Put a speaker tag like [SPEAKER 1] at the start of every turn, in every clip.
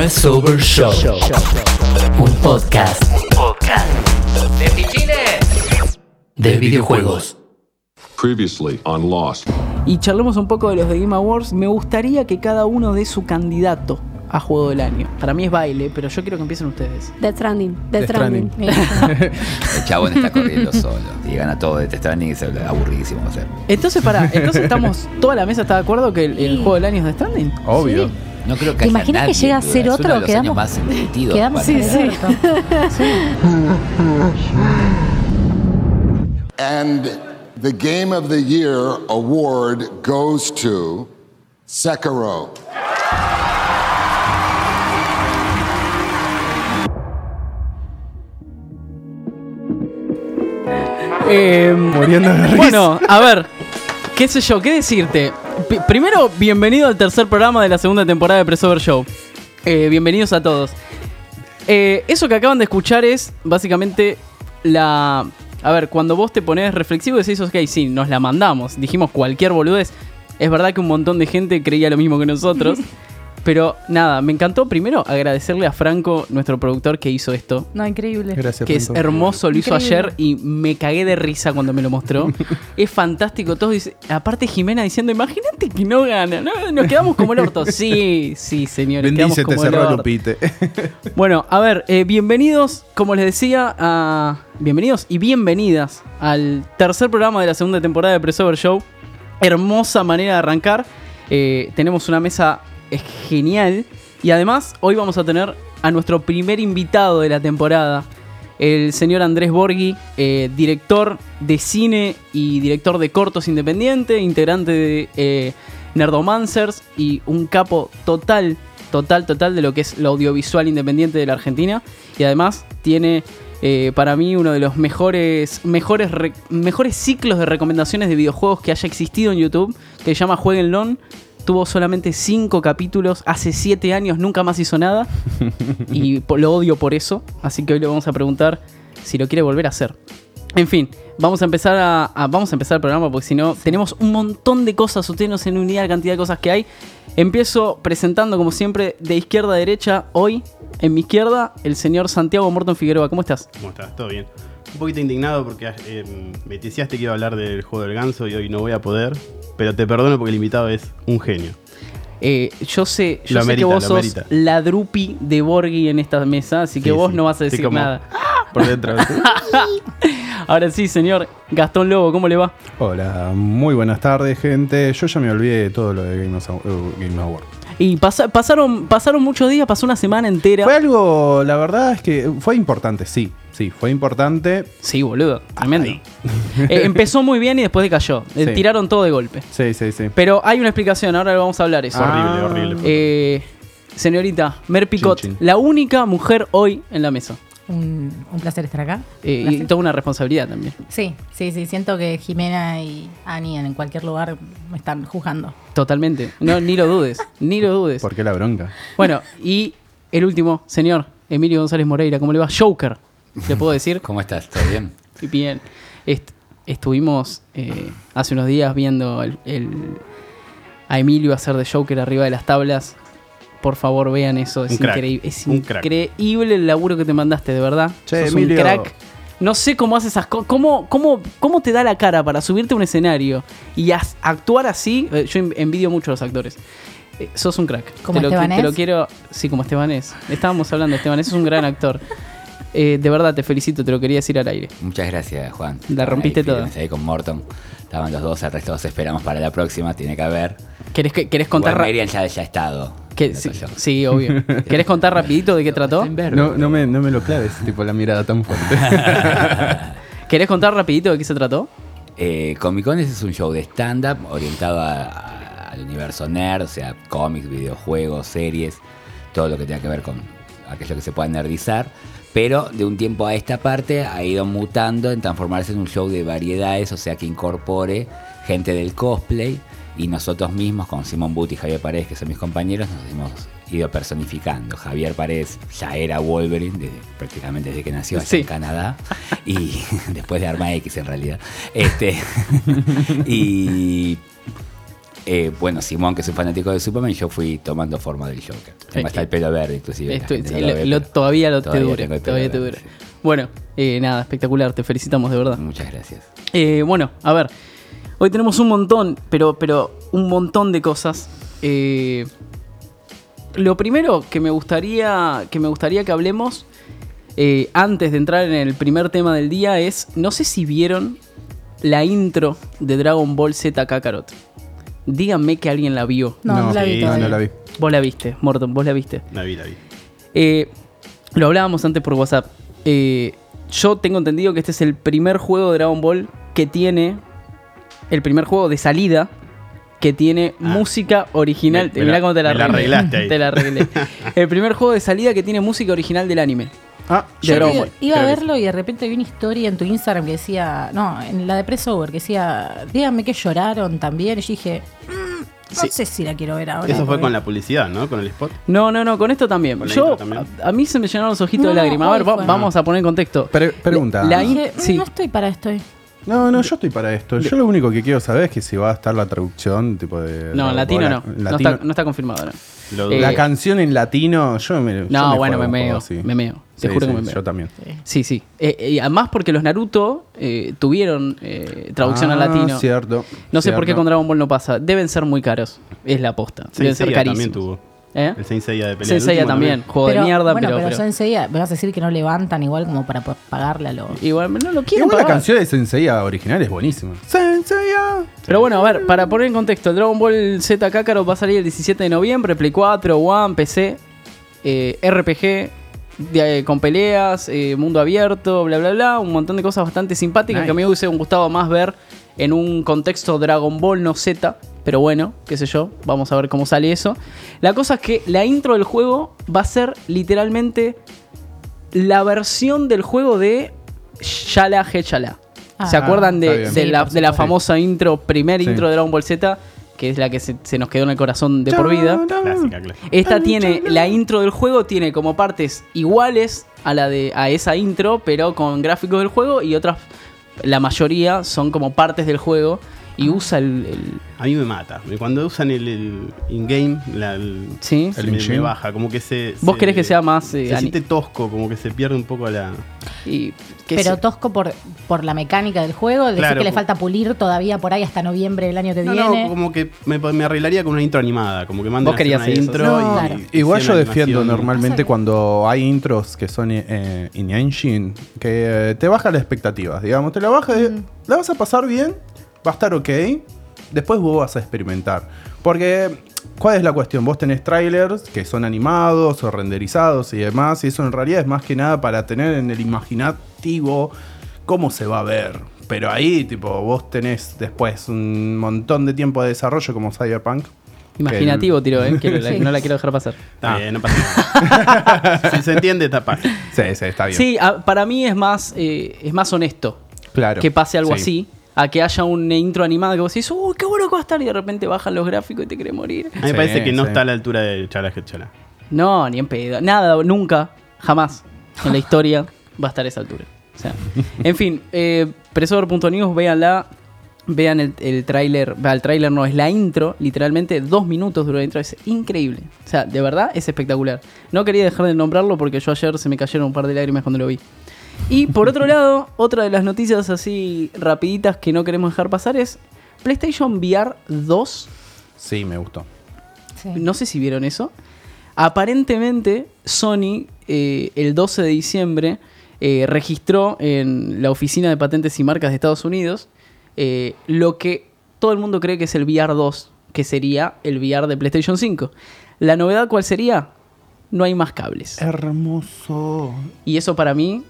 [SPEAKER 1] Crossover Show. Un podcast. Podcast. De pichines. De videojuegos.
[SPEAKER 2] Previously on Lost.
[SPEAKER 3] y charlemos un poco de los de Game Awards, me gustaría que cada uno dé su candidato a juego del año. Para mí es baile, pero yo quiero que empiecen ustedes.
[SPEAKER 4] Death Stranding. Death,
[SPEAKER 5] Death
[SPEAKER 4] Stranding.
[SPEAKER 6] El chabón está corriendo solo. Y gana todo de Death Stranding y se aburridísimo va a ser.
[SPEAKER 3] Entonces, para, entonces estamos, toda la mesa está de acuerdo que el, el juego del año es de Standing.
[SPEAKER 5] Obvio.
[SPEAKER 4] Sí.
[SPEAKER 6] No creo que
[SPEAKER 4] ¿Te imaginas que llega a ser
[SPEAKER 6] Es
[SPEAKER 4] otro?
[SPEAKER 6] uno de los
[SPEAKER 4] Quedamos-
[SPEAKER 6] años más entretidos.
[SPEAKER 4] Quedamos en el orto.
[SPEAKER 7] And the Game of the Year award goes to Sekiro.
[SPEAKER 3] Eh,
[SPEAKER 5] Muriendo de risa.
[SPEAKER 3] bueno, a ver, qué sé yo, qué decirte. Primero, bienvenido al tercer programa de la segunda temporada de Pressover Show. Eh, bienvenidos a todos. Eh, eso que acaban de escuchar es básicamente la... A ver, cuando vos te pones reflexivo y decís, ok, sí, nos la mandamos, dijimos cualquier boludez. Es verdad que un montón de gente creía lo mismo que nosotros. pero nada, me encantó primero agradecerle a Franco, nuestro productor, que hizo esto.
[SPEAKER 4] No, increíble.
[SPEAKER 5] Gracias,
[SPEAKER 3] Que es hermoso, lo hizo
[SPEAKER 4] Increíble.
[SPEAKER 3] ayer y me cagué de risa cuando me lo mostró. es fantástico. Todos aparte Jimena diciendo, imagínate que no gana, ¿no? nos quedamos como el orto. Sí, sí, señores. quedamos
[SPEAKER 5] Bendice, te
[SPEAKER 3] como el
[SPEAKER 5] cerró
[SPEAKER 3] orto.
[SPEAKER 5] Lupite.
[SPEAKER 3] Bueno, a ver, eh, bienvenidos, como les decía, a... bienvenidos y bienvenidas al tercer programa de la segunda temporada de Pressover Show. Hermosa manera de arrancar. Eh, tenemos una mesa eh, genial. Y además, hoy vamos a tener a nuestro primer invitado de la temporada. El señor Andrés Borghi, eh, director de cine y director de cortos independiente, integrante de eh, Nerdomancers y un capo total, total, total de lo que es lo audiovisual independiente de la Argentina. Y además tiene eh, para mí uno de los mejores, mejores, re- mejores ciclos de recomendaciones de videojuegos que haya existido en YouTube, que se llama Jueguenlon. Tuvo solamente 5 capítulos, hace 7 años nunca más hizo nada. y lo odio por eso. Así que hoy le vamos a preguntar si lo quiere volver a hacer. En fin, vamos a empezar a, a- vamos a empezar el programa porque si no tenemos un montón de cosas, ustedes no se de la cantidad de cosas que hay. Empiezo presentando como siempre de izquierda a derecha. Hoy en mi izquierda el señor Santiago Morton Figueroa. ¿Cómo estás?
[SPEAKER 8] ¿Cómo estás? ¿Todo bien? Un poquito indignado porque eh, me deseaste que iba a hablar del juego del ganso y hoy no voy a poder. Pero te perdono porque el invitado es un genio.
[SPEAKER 3] Eh, yo sé, yo
[SPEAKER 8] Lo
[SPEAKER 3] sé
[SPEAKER 8] amerita,
[SPEAKER 3] que vos sos la drupi de Borghi en esta mesa, así que
[SPEAKER 8] Sí,
[SPEAKER 3] vos
[SPEAKER 8] sí.
[SPEAKER 3] no vas a decir
[SPEAKER 8] como
[SPEAKER 3] nada.
[SPEAKER 8] Por dentro.
[SPEAKER 3] Ahora sí, señor Gastón Lobo, ¿cómo le va?
[SPEAKER 5] Hola, muy buenas tardes, gente. Yo ya me olvidé de todo lo de Game, of- uh, Game Award.
[SPEAKER 3] Y pasa- pasaron, pasaron muchos días, pasó una semana entera.
[SPEAKER 5] Fue algo, la verdad es que fue importante, sí. Sí, fue importante.
[SPEAKER 3] Sí, boludo, tremendo. Eh, empezó muy bien y después decayó. Eh,
[SPEAKER 5] Sí.
[SPEAKER 3] Tiraron todo de golpe.
[SPEAKER 5] Sí, sí, sí.
[SPEAKER 3] Pero hay una explicación, ahora le vamos a hablar eso.
[SPEAKER 8] horrible, horrible.
[SPEAKER 3] Eh, señorita, Mer Picot,
[SPEAKER 5] Chin, chin.
[SPEAKER 3] la única mujer hoy en la mesa.
[SPEAKER 9] Un, un placer estar acá.
[SPEAKER 3] Eh, y toda una responsabilidad también.
[SPEAKER 9] Sí, sí, sí. Siento que Jimena y Ani en cualquier lugar me están juzgando.
[SPEAKER 3] Totalmente. No, ni lo dudes, ni lo dudes.
[SPEAKER 5] ¿Por qué la bronca?
[SPEAKER 3] Bueno, y el último, señor Emilio González Moreira, ¿cómo le va? Joker, ¿le puedo decir?
[SPEAKER 6] ¿Cómo estás? ¿Todo bien?
[SPEAKER 3] Y Bien. Est- estuvimos eh, hace unos días viendo el, el- a Emilio hacer de Joker arriba de las tablas. Por favor, vean eso. Es increíble. Es increíble el laburo que te mandaste, de verdad.
[SPEAKER 5] Che,
[SPEAKER 3] Sos
[SPEAKER 5] Emilio.
[SPEAKER 3] un crack. No sé cómo haces esas cosas. ¿Cómo, cómo, ¿Cómo te da la cara para subirte a un escenario y as- actuar así? Eh, Yo en- envidio mucho a los actores. Eh, sos un crack.
[SPEAKER 9] ¿Como
[SPEAKER 3] te lo,
[SPEAKER 9] Estebanés?
[SPEAKER 3] te lo quiero. Sí, como Estebanés. Estábamos hablando de Estebanés, es un gran actor. Eh, de verdad, te felicito, te lo quería decir al aire.
[SPEAKER 6] Muchas gracias, Juan.
[SPEAKER 3] La rompiste
[SPEAKER 6] ahí
[SPEAKER 3] toda.
[SPEAKER 6] firmes Ahí con Morton. Estaban los dos, el resto los esperamos para la próxima. Tiene que haber.
[SPEAKER 3] ¿Querés, que- querés contar
[SPEAKER 6] Igual Miriam ya, ya ha estado.
[SPEAKER 3] que- sí, sí, obvio. ¿Querés contar rapidito de qué trató?
[SPEAKER 5] No, no, me, no me lo claves, tipo la mirada tan fuerte.
[SPEAKER 3] ¿Querés contar rapidito de qué se trató?
[SPEAKER 6] Eh, Comic Con es un show de stand-up orientado a- a- al universo nerd, o sea, cómics, videojuegos, series, todo lo que tenga que ver con aquello que se pueda nerdizar. Pero de un tiempo a esta parte ha ido mutando en transformarse en un show de variedades, o sea, que incorpore gente del cosplay y nosotros mismos, con Simón Butt y Javier Paredes, que son mis compañeros, nos hemos ido personificando. Javier Paredes ya era Wolverine desde- prácticamente desde que nació allá
[SPEAKER 3] Sí.
[SPEAKER 6] en Canadá y después de Arma X en realidad. Este y eh, bueno, Simón, que es un fanático de Superman, yo fui tomando forma del Joker. Además está el pelo verde, inclusive. la
[SPEAKER 3] Esto-
[SPEAKER 6] gente no
[SPEAKER 3] lo-
[SPEAKER 6] lo ve,
[SPEAKER 3] lo-
[SPEAKER 6] pero
[SPEAKER 3] todavía lo
[SPEAKER 6] todavía
[SPEAKER 3] te
[SPEAKER 6] tengo pelo
[SPEAKER 3] Todavía te. Bueno, eh, nada, espectacular. Te felicitamos de verdad.
[SPEAKER 6] Muchas gracias.
[SPEAKER 3] Eh, bueno, a ver. Hoy tenemos un montón, pero, pero un montón de cosas. Eh, lo primero que me gustaría que, me gustaría que hablemos eh, antes de entrar en el primer tema del día es, no sé si vieron la intro de Dragon Ball Z Kakarot. Díganme que alguien la vio.
[SPEAKER 9] No, no, la vi
[SPEAKER 8] sí,
[SPEAKER 5] no,
[SPEAKER 9] todavía.
[SPEAKER 5] no la vi.
[SPEAKER 3] Vos la viste, Morton, vos la viste.
[SPEAKER 8] La vi, la vi.
[SPEAKER 3] Eh, lo hablábamos antes por WhatsApp. Eh, yo tengo entendido que este es el primer juego de Dragon Ball que tiene. El primer juego de salida que tiene
[SPEAKER 8] Ah.
[SPEAKER 3] música original.
[SPEAKER 8] Me- me
[SPEAKER 3] Mirá
[SPEAKER 8] la-
[SPEAKER 3] cómo te la
[SPEAKER 8] me la
[SPEAKER 3] arreglé.
[SPEAKER 8] arreglaste ahí.
[SPEAKER 3] Te la arreglé. el primer juego de salida que tiene música original del anime.
[SPEAKER 5] Ah,
[SPEAKER 3] De
[SPEAKER 9] Yo
[SPEAKER 3] Dragon
[SPEAKER 9] iba, a
[SPEAKER 8] que
[SPEAKER 9] verlo y de repente vi una historia en tu Instagram que decía, no, en la de Pressover, que decía, díganme que lloraron también. Y yo dije, "Mm, no
[SPEAKER 3] Sí.
[SPEAKER 9] sé si la quiero ver ahora.
[SPEAKER 8] Eso fue
[SPEAKER 9] porque-
[SPEAKER 8] con la publicidad, ¿no? Con el spot.
[SPEAKER 3] No, no, no, con esto también.
[SPEAKER 8] Con la
[SPEAKER 3] Yo,
[SPEAKER 8] también.
[SPEAKER 3] a, a mí se me llenaron los ojitos
[SPEAKER 9] No,
[SPEAKER 3] de lágrimas. A ver, va- vamos a poner en contexto.
[SPEAKER 5] Pre- pregunta.
[SPEAKER 3] La
[SPEAKER 9] Dije, "Mm,
[SPEAKER 3] sí.
[SPEAKER 9] no estoy para esto.
[SPEAKER 5] No, no, yo estoy para esto. Yo lo único que quiero saber es que si va a estar la traducción, tipo de.
[SPEAKER 3] No, en latino no. No,
[SPEAKER 5] latino.
[SPEAKER 3] está, no está confirmado. no.
[SPEAKER 8] Lo
[SPEAKER 3] Eh,
[SPEAKER 5] La canción en latino, yo me. yo
[SPEAKER 3] No,
[SPEAKER 5] me
[SPEAKER 3] bueno,
[SPEAKER 5] juego
[SPEAKER 3] me
[SPEAKER 5] un
[SPEAKER 3] meo.
[SPEAKER 5] así.
[SPEAKER 3] Me meo. Te
[SPEAKER 5] Sí,
[SPEAKER 3] juro
[SPEAKER 5] sí,
[SPEAKER 3] que me meo.
[SPEAKER 5] Yo también.
[SPEAKER 3] Sí, sí. Eh, eh, y además porque los Naruto eh, tuvieron eh, traducción al
[SPEAKER 5] Ah,
[SPEAKER 3] latino.
[SPEAKER 5] Cierto.
[SPEAKER 3] No sé por qué con Dragon Ball no pasa. Deben ser muy caros. Es la aposta. Deben ser carísimos.
[SPEAKER 8] también tuvo.
[SPEAKER 3] ¿Eh?
[SPEAKER 8] El Saint Seiya de pelea.
[SPEAKER 3] Saint Seiya también. Juego de mierda,
[SPEAKER 9] bueno,
[SPEAKER 3] pero.
[SPEAKER 9] pero,
[SPEAKER 3] pero-
[SPEAKER 9] Sensei, me vas a decir que no levantan igual como para pagarle a los...
[SPEAKER 3] Igual no lo quiero
[SPEAKER 5] Igual la canción de Senseiya original es buenísima. Senseiya.
[SPEAKER 3] Pero bueno, a ver, para poner en contexto, el Dragon Ball Z Kakarot va a salir el 17 de noviembre, Play 4, One, PC, eh, RPG, de- eh, con peleas, eh, mundo abierto, bla, bla, bla, un montón de cosas bastante simpáticas
[SPEAKER 5] Nice.
[SPEAKER 3] que a mí me hubiese gustado más ver en un contexto Dragon Ball, no Z, pero bueno, qué sé yo, vamos a ver cómo sale eso. La cosa es que la intro del juego va a ser literalmente la versión del juego de Shala Hechala. ¿Se
[SPEAKER 9] Ah,
[SPEAKER 3] acuerdan
[SPEAKER 5] está
[SPEAKER 3] de,
[SPEAKER 5] bien.
[SPEAKER 3] de
[SPEAKER 9] Sí,
[SPEAKER 3] la, de la famosa intro, primer
[SPEAKER 5] Sí.
[SPEAKER 3] intro de Dragon Ball Z, que es la que se, se nos quedó en el corazón de por vida?
[SPEAKER 8] Clásica, clásica.
[SPEAKER 3] Esta tiene, la intro del juego tiene como partes iguales a la de a esa intro, pero con gráficos del juego y otras, la mayoría son como partes del juego y usa el, el-
[SPEAKER 8] A mí me mata. Cuando usan el, el in-game, la- el,
[SPEAKER 3] ¿sí?
[SPEAKER 5] El
[SPEAKER 8] me, baja. Como que se.
[SPEAKER 3] ¿Vos
[SPEAKER 8] se-
[SPEAKER 3] querés que sea más eh,
[SPEAKER 8] Se
[SPEAKER 3] ani-
[SPEAKER 8] siente tosco, como que se pierde un poco la.
[SPEAKER 3] y
[SPEAKER 9] Pero
[SPEAKER 3] se-
[SPEAKER 9] tosco por, por la mecánica del juego, decir
[SPEAKER 8] Claro,
[SPEAKER 9] que le falta pulir todavía por ahí hasta noviembre del año que
[SPEAKER 8] No,
[SPEAKER 9] viene.
[SPEAKER 8] no, como que me, me arreglaría con una intro animada. Como que manden
[SPEAKER 3] Vos
[SPEAKER 8] a hacer
[SPEAKER 3] querías
[SPEAKER 8] una
[SPEAKER 3] eso,
[SPEAKER 8] intro y-
[SPEAKER 9] Claro.
[SPEAKER 8] y
[SPEAKER 5] Igual yo defiendo normalmente cuando hay intros que son eh, in engine, que eh, te baja las expectativas, digamos, te la baja, de- la vas a pasar bien, va a estar ok, después vos vas a experimentar. Porque, ¿cuál es la cuestión? Vos tenés trailers que son animados o renderizados y demás, y eso en realidad es más que nada para tener en el imaginativo cómo se va a ver. Pero ahí, tipo, vos tenés después un montón de tiempo de desarrollo como Cyberpunk.
[SPEAKER 3] imaginativo tiro, ¿eh? que
[SPEAKER 9] Sí.
[SPEAKER 3] no la quiero dejar pasar.
[SPEAKER 5] Ah.
[SPEAKER 8] bien, no pasa nada. si se entiende, está.
[SPEAKER 5] Sí, sí, está bien.
[SPEAKER 3] Sí, a- para mí es más, eh, es más honesto
[SPEAKER 5] claro.
[SPEAKER 3] que pase algo
[SPEAKER 5] Sí.
[SPEAKER 3] así. A que haya una intro animada que vos decís, ¡uh, qué bueno que va a estar! Y de repente bajan los gráficos y te querés morir.
[SPEAKER 8] A mí me
[SPEAKER 5] Sí,
[SPEAKER 8] parece que no
[SPEAKER 5] sí.
[SPEAKER 8] está a la altura de Chala Chala.
[SPEAKER 3] No, ni en pedo. Nada, nunca, jamás en la historia va a estar a esa altura. O sea, en fin, eh, Presor.news, véanla. Vean el, el tráiler. va, El tráiler no, es la intro. Literalmente dos minutos duró la intro. Es increíble. O sea, de verdad es espectacular. No quería dejar de nombrarlo porque yo ayer se me cayeron un par de lágrimas cuando lo vi. Y por otro lado, otra de las noticias así rapiditas que no queremos dejar pasar es PlayStation VR 2
[SPEAKER 5] Sí, me gustó.
[SPEAKER 9] Sí.
[SPEAKER 3] no sé si vieron eso. Aparentemente, Sony eh, el 12 de diciembre eh, registró en la Oficina de Patentes y Marcas de Estados Unidos eh, lo que todo el mundo cree que es el VR 2, que sería el VR de PlayStation 5. La novedad, ¿cuál sería? No hay más cables.
[SPEAKER 5] Hermoso.
[SPEAKER 3] Y eso para mí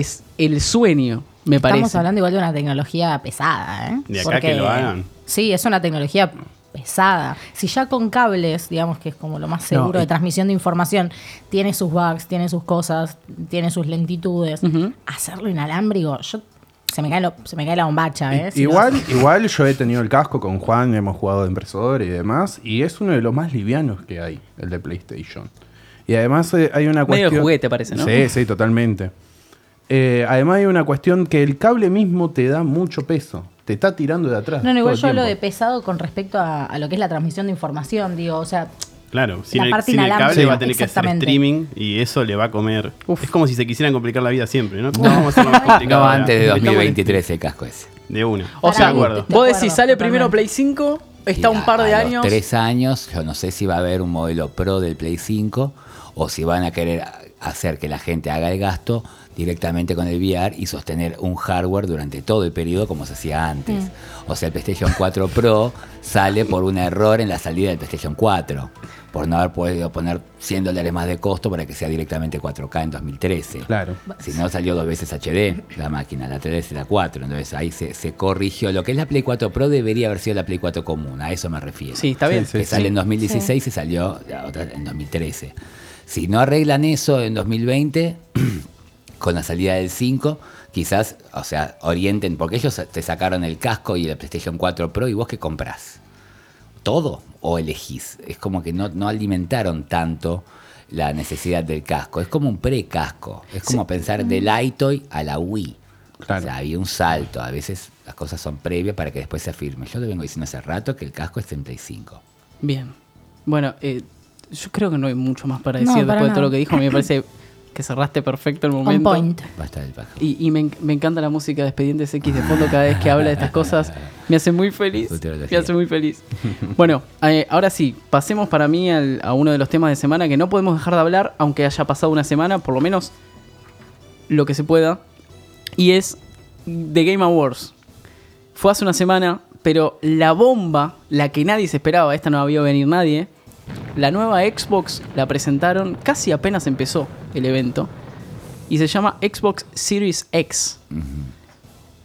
[SPEAKER 3] es el sueño, me
[SPEAKER 9] Estamos
[SPEAKER 3] parece.
[SPEAKER 9] hablando igual de una tecnología pesada, ¿eh?
[SPEAKER 8] De acá que lo hagan.
[SPEAKER 9] Sí, es una tecnología pesada. Si ya con cables, digamos que es como lo más seguro
[SPEAKER 5] No,
[SPEAKER 9] de transmisión de información, tiene sus bugs, tiene sus cosas, tiene sus lentitudes, hacerlo inalámbrico, yo se me cae, lo- se me cae la bombacha, ¿eh? Si
[SPEAKER 5] igual, igual yo he tenido el casco con Juan, hemos jugado de impresor y demás, y es uno de los más livianos que hay, el de PlayStation. Y además eh, hay una
[SPEAKER 3] Medio
[SPEAKER 5] cuestión...
[SPEAKER 3] de juguete parece, ¿no?
[SPEAKER 5] Sí, sí, totalmente. Eh, además hay una cuestión que el cable mismo te da mucho peso. te está tirando de atrás.
[SPEAKER 9] No, no, igual yo hablo de pesado con respecto a, a lo que es la transmisión de información, digo, o sea,
[SPEAKER 8] Claro, sin,
[SPEAKER 9] La
[SPEAKER 8] el,
[SPEAKER 9] parte
[SPEAKER 8] sin el cable
[SPEAKER 9] Sí.
[SPEAKER 8] va a tener que hacer streaming y eso le va a comer.
[SPEAKER 3] Uf.
[SPEAKER 8] Es como si se quisieran complicar la vida siempre, ¿no? ¿Cómo vamos a hacerlo más complicado?
[SPEAKER 6] No antes de
[SPEAKER 8] Estamos en-
[SPEAKER 6] 2023 el casco ese.
[SPEAKER 8] De una.
[SPEAKER 3] O
[SPEAKER 9] Para
[SPEAKER 3] sea,
[SPEAKER 9] mí,
[SPEAKER 8] acuerdo.
[SPEAKER 3] vos decís, sale primero Play 5, está un par de
[SPEAKER 6] a los
[SPEAKER 3] años.
[SPEAKER 6] tres años, yo no sé si va a haber un modelo Pro del Play 5 o si van a querer hacer que la gente haga el gasto directamente con el VR y sostener un hardware durante todo el periodo como se hacía antes. O sea, el PlayStation 4 Pro sale por un error en la salida del PlayStation 4, por no haber podido poner 100 dólares más de costo para que sea directamente 4K en 2013.
[SPEAKER 5] Claro.
[SPEAKER 6] Si no salió dos veces HD la máquina, la 3 y la 4. Entonces ahí se, se corrigió. Lo que es la Play 4 Pro debería haber sido la Play 4 común, a eso me refiero.
[SPEAKER 3] Sí, está bien.
[SPEAKER 5] sí,
[SPEAKER 6] que sale en 2016 y salió la otra en 2013. Si no arreglan eso en 2020, con la salida del 5, quizás, o sea, orienten, porque ellos te sacaron el casco y el PlayStation 4 Pro y vos qué comprás. ¿Todo o elegís? Es como que no, no alimentaron tanto la necesidad del casco. Es como un pre-casco. Es como pensar del iToy a la Wii.
[SPEAKER 5] Claro.
[SPEAKER 6] O sea, había un salto. A veces las cosas son previas para que después se afirme. Yo lo vengo diciendo hace rato que el casco es en Play 5.
[SPEAKER 3] Bien. Bueno, eh, yo creo que no hay mucho más para
[SPEAKER 9] No,
[SPEAKER 3] decir
[SPEAKER 9] para
[SPEAKER 3] después de todo lo que dijo. A mí me parece que cerraste perfecto el
[SPEAKER 9] on
[SPEAKER 3] momento.
[SPEAKER 9] point.
[SPEAKER 3] Y, y me, en- me encanta la música de Expedientes X de fondo cada vez que habla de estas cosas. Me hace muy feliz. Me hace muy feliz. Bueno, eh, ahora sí, pasemos para mí al- a uno de los temas de semana que no podemos dejar de hablar, aunque haya pasado una semana, por lo menos lo que se pueda. Y es The Game Awards. Fue hace una semana, pero la bomba, la que nadie se esperaba, esta no vio venir nadie. La nueva Xbox la presentaron casi apenas empezó el evento. Y se llama Xbox Series X.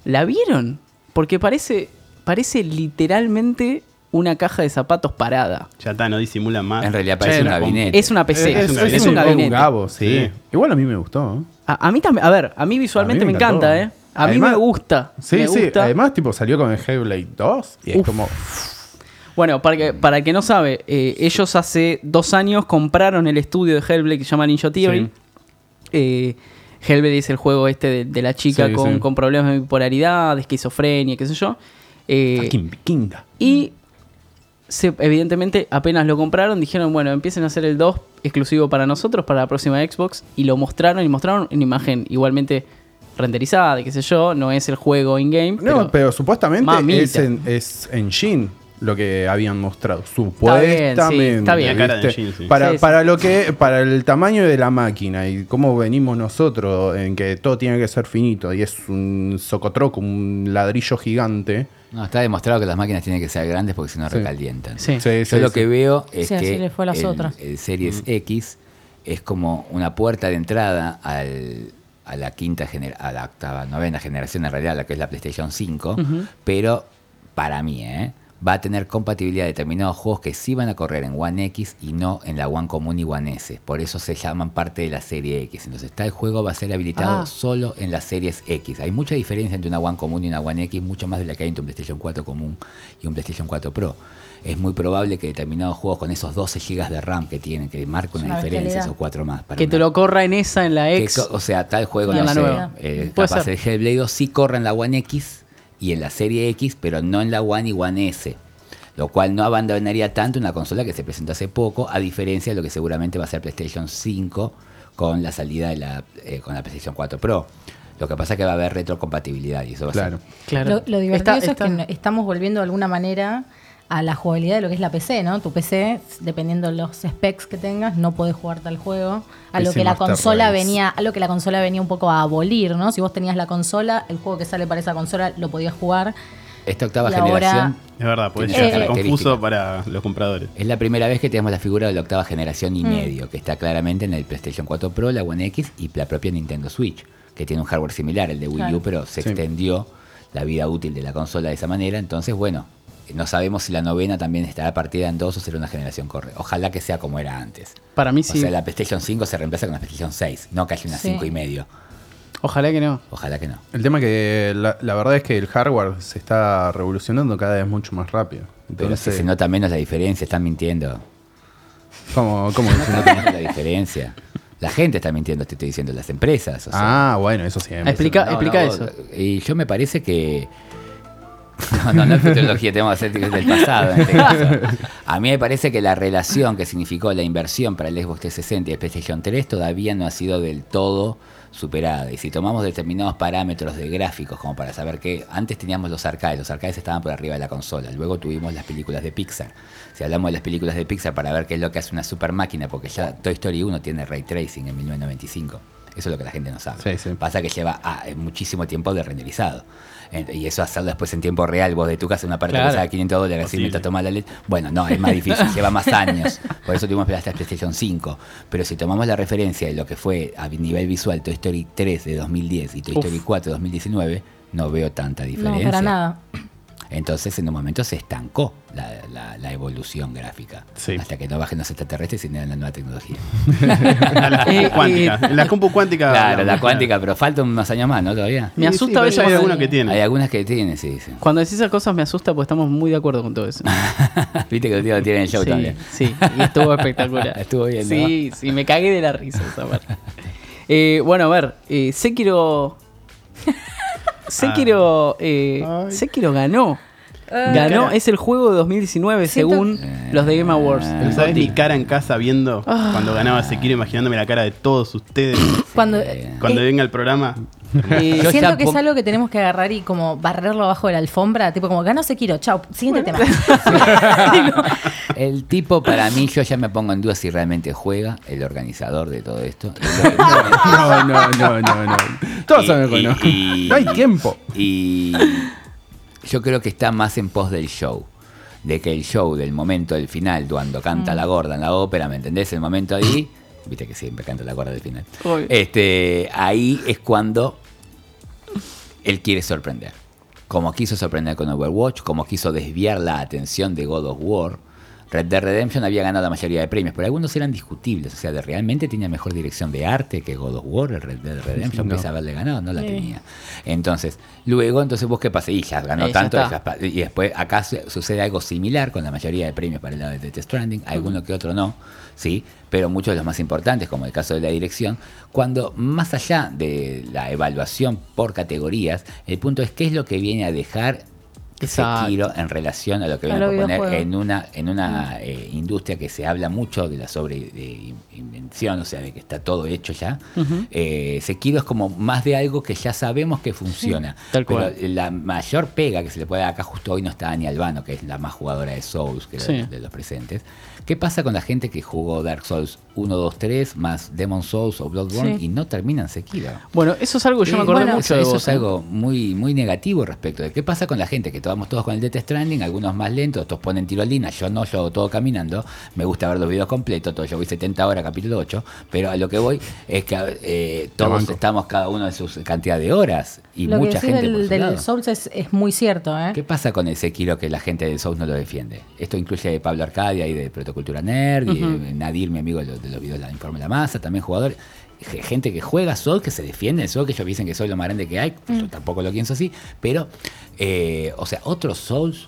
[SPEAKER 3] ¿La vieron? Porque parece, parece literalmente una caja de zapatos parada.
[SPEAKER 8] Ya está, no disimulan más.
[SPEAKER 6] En realidad parece
[SPEAKER 3] Che,
[SPEAKER 6] un gabinete.
[SPEAKER 3] Es una PC,
[SPEAKER 5] Es,
[SPEAKER 3] es,
[SPEAKER 8] un
[SPEAKER 3] es un gabinete.
[SPEAKER 5] gabo, sí.
[SPEAKER 8] Sí.
[SPEAKER 5] Igual a mí me gustó. ¿eh?
[SPEAKER 3] A, a mí también, a ver, a mí visualmente
[SPEAKER 5] A mí
[SPEAKER 3] me, encanta, ¿eh? A mí me gusta.
[SPEAKER 5] Sí,
[SPEAKER 3] me
[SPEAKER 5] sí. Además, tipo, salió con el Hellblade 2 y es como.
[SPEAKER 3] Bueno, para, que, para el que no sabe, eh, ellos hace dos años compraron el estudio de Hellblade que se llama Ninja Theory.
[SPEAKER 5] Sí.
[SPEAKER 3] Eh, Hellblade es el juego este de, de la chica
[SPEAKER 5] Sí,
[SPEAKER 3] con,
[SPEAKER 5] sí.
[SPEAKER 3] con problemas de bipolaridad, de esquizofrenia, qué sé yo. Eh, y se- evidentemente apenas lo compraron, dijeron, bueno, empiecen a hacer el 2 exclusivo para nosotros, para la próxima Xbox, y lo mostraron, y mostraron una imagen igualmente renderizada, y qué sé yo, no es el juego in-game.
[SPEAKER 5] No,
[SPEAKER 3] pero-
[SPEAKER 5] pero, supuestamente
[SPEAKER 3] Mamita.
[SPEAKER 5] es, en, es Engine lo que habían mostrado.
[SPEAKER 3] bien, sí,
[SPEAKER 5] Supuestamente.
[SPEAKER 3] está bien.
[SPEAKER 8] La cara de
[SPEAKER 5] ¿viste?
[SPEAKER 8] Engine, sí.
[SPEAKER 5] Para,
[SPEAKER 3] Sí, sí.
[SPEAKER 5] para lo que, para el tamaño de la máquina y cómo venimos nosotros, en que todo tiene que ser finito y es un socotroco, un ladrillo gigante.
[SPEAKER 6] No, está demostrado que las máquinas tienen que ser grandes porque si no
[SPEAKER 5] Sí.
[SPEAKER 6] recalientan.
[SPEAKER 3] Sí.
[SPEAKER 5] Sí,
[SPEAKER 6] Yo
[SPEAKER 5] sí,
[SPEAKER 6] lo
[SPEAKER 5] sí.
[SPEAKER 6] que veo es que
[SPEAKER 9] le fue a las
[SPEAKER 6] el,
[SPEAKER 9] otras.
[SPEAKER 6] el Series X es como una puerta de entrada al- a la quinta gener- a la octava, novena generación en realidad, la que es la PlayStation 5, pero para mí, ¿eh? Va a tener compatibilidad de determinados juegos que sí van a correr en One X y no en la One común y One S. Por eso se llaman parte de la serie X. Entonces, tal juego va a ser habilitado
[SPEAKER 3] Ah.
[SPEAKER 6] solo en las series X. Hay mucha diferencia entre una One común y una One X, mucho más de la que hay entre un PlayStation 4 común y un PlayStation 4 Pro. Es muy probable que determinados juegos con esos 12 GB de RAM que tienen, que marca una
[SPEAKER 9] Una
[SPEAKER 6] diferencia, esos cuatro más. para
[SPEAKER 3] que te lo corra en esa, en la X.
[SPEAKER 6] o sea, tal juego, no
[SPEAKER 3] la
[SPEAKER 6] sé,
[SPEAKER 3] nueva.
[SPEAKER 6] eh, capaz
[SPEAKER 3] ser.
[SPEAKER 6] el Hellblade 2 sí corre en la One X y en la serie X, pero no en la One y One S. Lo cual no abandonaría tanto una consola que se presentó hace poco, a diferencia de lo que seguramente va a ser PlayStation 5 con la salida de la, eh, con la PlayStation 4 Pro. Lo que pasa es que va a haber retrocompatibilidad y eso va a
[SPEAKER 5] Claro.
[SPEAKER 6] ser
[SPEAKER 3] Claro.
[SPEAKER 9] Lo, lo divertido
[SPEAKER 3] Está-
[SPEAKER 9] eso
[SPEAKER 3] está-
[SPEAKER 9] es que estamos volviendo de alguna manera a la jugabilidad de lo que es la PC, ¿no? Tu PC, dependiendo de los specs que tengas, no podés jugar tal juego. A lo que la
[SPEAKER 5] Master
[SPEAKER 9] consola
[SPEAKER 5] Race.
[SPEAKER 9] venía, a lo que la consola venía un poco a abolir, ¿no? Si vos tenías la consola, el juego que sale para esa consola lo podías jugar.
[SPEAKER 6] Esta octava
[SPEAKER 9] Y ahora-
[SPEAKER 6] generación
[SPEAKER 8] Es verdad, puede llegar a ser
[SPEAKER 9] esa
[SPEAKER 8] confuso para los compradores.
[SPEAKER 6] es la primera vez que tenemos la figura de la octava generación
[SPEAKER 9] Mm.
[SPEAKER 6] y medio, que está claramente en el PlayStation 4 Pro, la One X y la propia Nintendo Switch, que tiene un hardware similar, el de Wii U, pero se
[SPEAKER 5] Sí.
[SPEAKER 6] extendió la vida útil de la consola de esa manera. Entonces, bueno, no sabemos si la novena también estará partida en dos o será una generación corre. Ojalá que sea como era antes.
[SPEAKER 3] Para mí
[SPEAKER 6] O
[SPEAKER 3] sí.
[SPEAKER 6] sea, la PlayStation 5 se reemplaza con la PlayStation 6, no que haya una
[SPEAKER 9] Sí.
[SPEAKER 6] 5 y medio.
[SPEAKER 3] Ojalá que no.
[SPEAKER 6] Ojalá que no.
[SPEAKER 5] El tema que la, la verdad es que el hardware se está revolucionando cada vez mucho más rápido.
[SPEAKER 6] Pero si se nota menos la diferencia, están mintiendo.
[SPEAKER 5] ¿cómo, cómo
[SPEAKER 6] Se nota
[SPEAKER 5] nota?
[SPEAKER 6] menos la diferencia. La gente está mintiendo, te estoy diciendo, las empresas. o sea.
[SPEAKER 5] Ah, bueno, eso sí.
[SPEAKER 3] Explica-
[SPEAKER 6] No,
[SPEAKER 3] explica
[SPEAKER 6] no,
[SPEAKER 3] eso.
[SPEAKER 6] Y yo me parece que No, no, no es futurología, tenemos que hacer del pasado en este caso. A mí me parece que la relación que significó la inversión para el Xbox 360 y el PlayStation 3 todavía no ha sido del todo superada. Y si tomamos determinados parámetros de gráficos, como para saber que antes teníamos los arcades, los arcades estaban por arriba de la consola, luego tuvimos las películas de Pixar. Si hablamos de las películas de Pixar para ver qué es lo que hace una super máquina, porque ya Toy Story 1 tiene ray tracing en 1995. Eso es lo que la gente no sabe.
[SPEAKER 5] Sí, sí.
[SPEAKER 6] Pasa que lleva ah, muchísimo tiempo de renderizado. Y eso hacerlo después en tiempo real, vos de tu casa, una parte
[SPEAKER 3] Claro.
[SPEAKER 6] sale 500 dólares y
[SPEAKER 8] Posible.
[SPEAKER 6] mientras tomas la LED. Bueno, no, es más difícil, lleva más años. Por eso tuvimos hasta PlayStation 5. Pero si tomamos la referencia de lo que fue a nivel visual Toy Story 3 de 2010 y Toy
[SPEAKER 3] Uf.
[SPEAKER 6] Story 4 de 2019, no veo tanta
[SPEAKER 9] No,
[SPEAKER 6] diferencia.
[SPEAKER 9] para nada.
[SPEAKER 6] Entonces, en un momento se estancó la, la- la evolución gráfica.
[SPEAKER 8] Sí.
[SPEAKER 6] Hasta que no bajen los extraterrestres y den la nueva tecnología.
[SPEAKER 8] La compu cuántica. En la compu cuántica.
[SPEAKER 6] claro, la cuántica, pero faltan unos años más, ¿no? Todavía.
[SPEAKER 3] Me asusta
[SPEAKER 8] sí,
[SPEAKER 3] a veces
[SPEAKER 8] Hay algunos que tienen.
[SPEAKER 6] Hay algunas que tienen, sí, sí.
[SPEAKER 3] Cuando decís esas cosas me asusta porque estamos muy de acuerdo con todo eso.
[SPEAKER 6] Viste que los tíos lo tienen en el show
[SPEAKER 3] sí,
[SPEAKER 6] también.
[SPEAKER 3] sí, y estuvo espectacular.
[SPEAKER 6] Estuvo bien, ¿no?
[SPEAKER 3] Sí, sí, me cagué de la risa esa parte. Eh, bueno, a ver, eh, Sekiro. Sekiro. Eh,
[SPEAKER 8] Ay.
[SPEAKER 3] Sekiro ganó.
[SPEAKER 9] Ah.
[SPEAKER 3] Ganó, es el juego de 2019
[SPEAKER 9] Siento-
[SPEAKER 3] según los de Game Awards.
[SPEAKER 6] Ah.
[SPEAKER 8] Pero ¿Sabes mi cara en casa viendo
[SPEAKER 3] Ah.
[SPEAKER 8] cuando ganaba Sekiro, imaginándome la cara de todos ustedes
[SPEAKER 9] Cuando,
[SPEAKER 8] cuando
[SPEAKER 9] eh,
[SPEAKER 8] venga el programa?
[SPEAKER 6] Yo
[SPEAKER 9] siento que es algo que tenemos que agarrar y como barrerlo abajo de la alfombra, tipo como ganó Sekiro, chau, siguiente tema.
[SPEAKER 6] El tipo, para mí, yo ya me pongo en duda si realmente juega, el organizador de todo esto.
[SPEAKER 5] No, no, no, no, no. Todos saben que
[SPEAKER 6] y-
[SPEAKER 5] no. No hay tiempo.
[SPEAKER 6] Y yo creo que está más en pos del show. De que el show del momento del final, cuando canta la gorda en la ópera, ¿me entendés? El momento ahí, viste que siempre canta la gorda del final. Este, ahí es cuando él quiere sorprender. Como quiso sorprender con Overwatch, como quiso desviar la atención de God of War. Red Dead Redemption había ganado la mayoría de premios, pero algunos eran discutibles. O sea, de realmente tenía mejor dirección de arte que God of War, el Red Dead Redemption,
[SPEAKER 5] No.
[SPEAKER 6] pese a haberle ganado, no la
[SPEAKER 9] Sí.
[SPEAKER 6] tenía. Entonces, luego, entonces vos qué pasa, y ya ganó
[SPEAKER 3] Eh,
[SPEAKER 6] tanto, ya y después acá su- sucede algo similar con la mayoría de premios para el lado de Death Stranding, alguno que otro no, sí, pero muchos de los más importantes, como el caso de la dirección, cuando más allá de la evaluación por categorías, el punto es qué es lo que viene a dejar
[SPEAKER 3] Exacto.
[SPEAKER 6] Sekiro en relación a lo que viene a proponer en una, en una eh, industria que se habla mucho de la sobreinvención, o sea, de que está todo hecho ya. Eh, Sekiro es como más de algo que ya sabemos que funciona.
[SPEAKER 3] Tal
[SPEAKER 6] Pero
[SPEAKER 3] cual.
[SPEAKER 6] la mayor pega que se le puede dar acá justo hoy no está Ani Albano, que es la más jugadora de Souls que
[SPEAKER 3] Sí.
[SPEAKER 6] de, de los presentes. ¿Qué pasa con la gente que jugó Dark Souls 1, 2, 3, más Demon Souls o Bloodborne
[SPEAKER 9] Sí.
[SPEAKER 6] y no terminan Sekiro?
[SPEAKER 3] Bueno, eso es algo que yo me acordé
[SPEAKER 6] bueno,
[SPEAKER 3] mucho
[SPEAKER 6] eso,
[SPEAKER 3] de
[SPEAKER 6] eso
[SPEAKER 3] vos.
[SPEAKER 6] es
[SPEAKER 3] ¿eh?
[SPEAKER 6] algo muy, muy negativo respecto de qué pasa con la gente, que vamos todos con el Death Stranding, algunos más lentos, otros ponen tirolina, yo no, yo hago todo caminando, me gusta ver los videos completos, todo, yo voy 70 horas, capítulo 8, pero a lo que voy es que eh, todos estamos cada uno en su cantidad de horas y
[SPEAKER 9] Lo que
[SPEAKER 6] mucha
[SPEAKER 9] decís
[SPEAKER 6] gente por
[SPEAKER 9] del,
[SPEAKER 6] su
[SPEAKER 9] del
[SPEAKER 6] lado.
[SPEAKER 9] Souls es, es muy cierto, ¿eh?
[SPEAKER 6] ¿Qué pasa con el Sekiro que la gente del Souls no lo defiende? Esto incluye a Pablo Arcadia y de Protocultura Nerd, y Nadir, mi amigo de los, de los videos de la Informe de la Masa, también jugadores. Ge- Gente que juega Souls, que se defiende el Souls, que ellos dicen que soy lo más grande que hay. Yo tampoco lo pienso así. Pero, eh, o sea, otros Souls.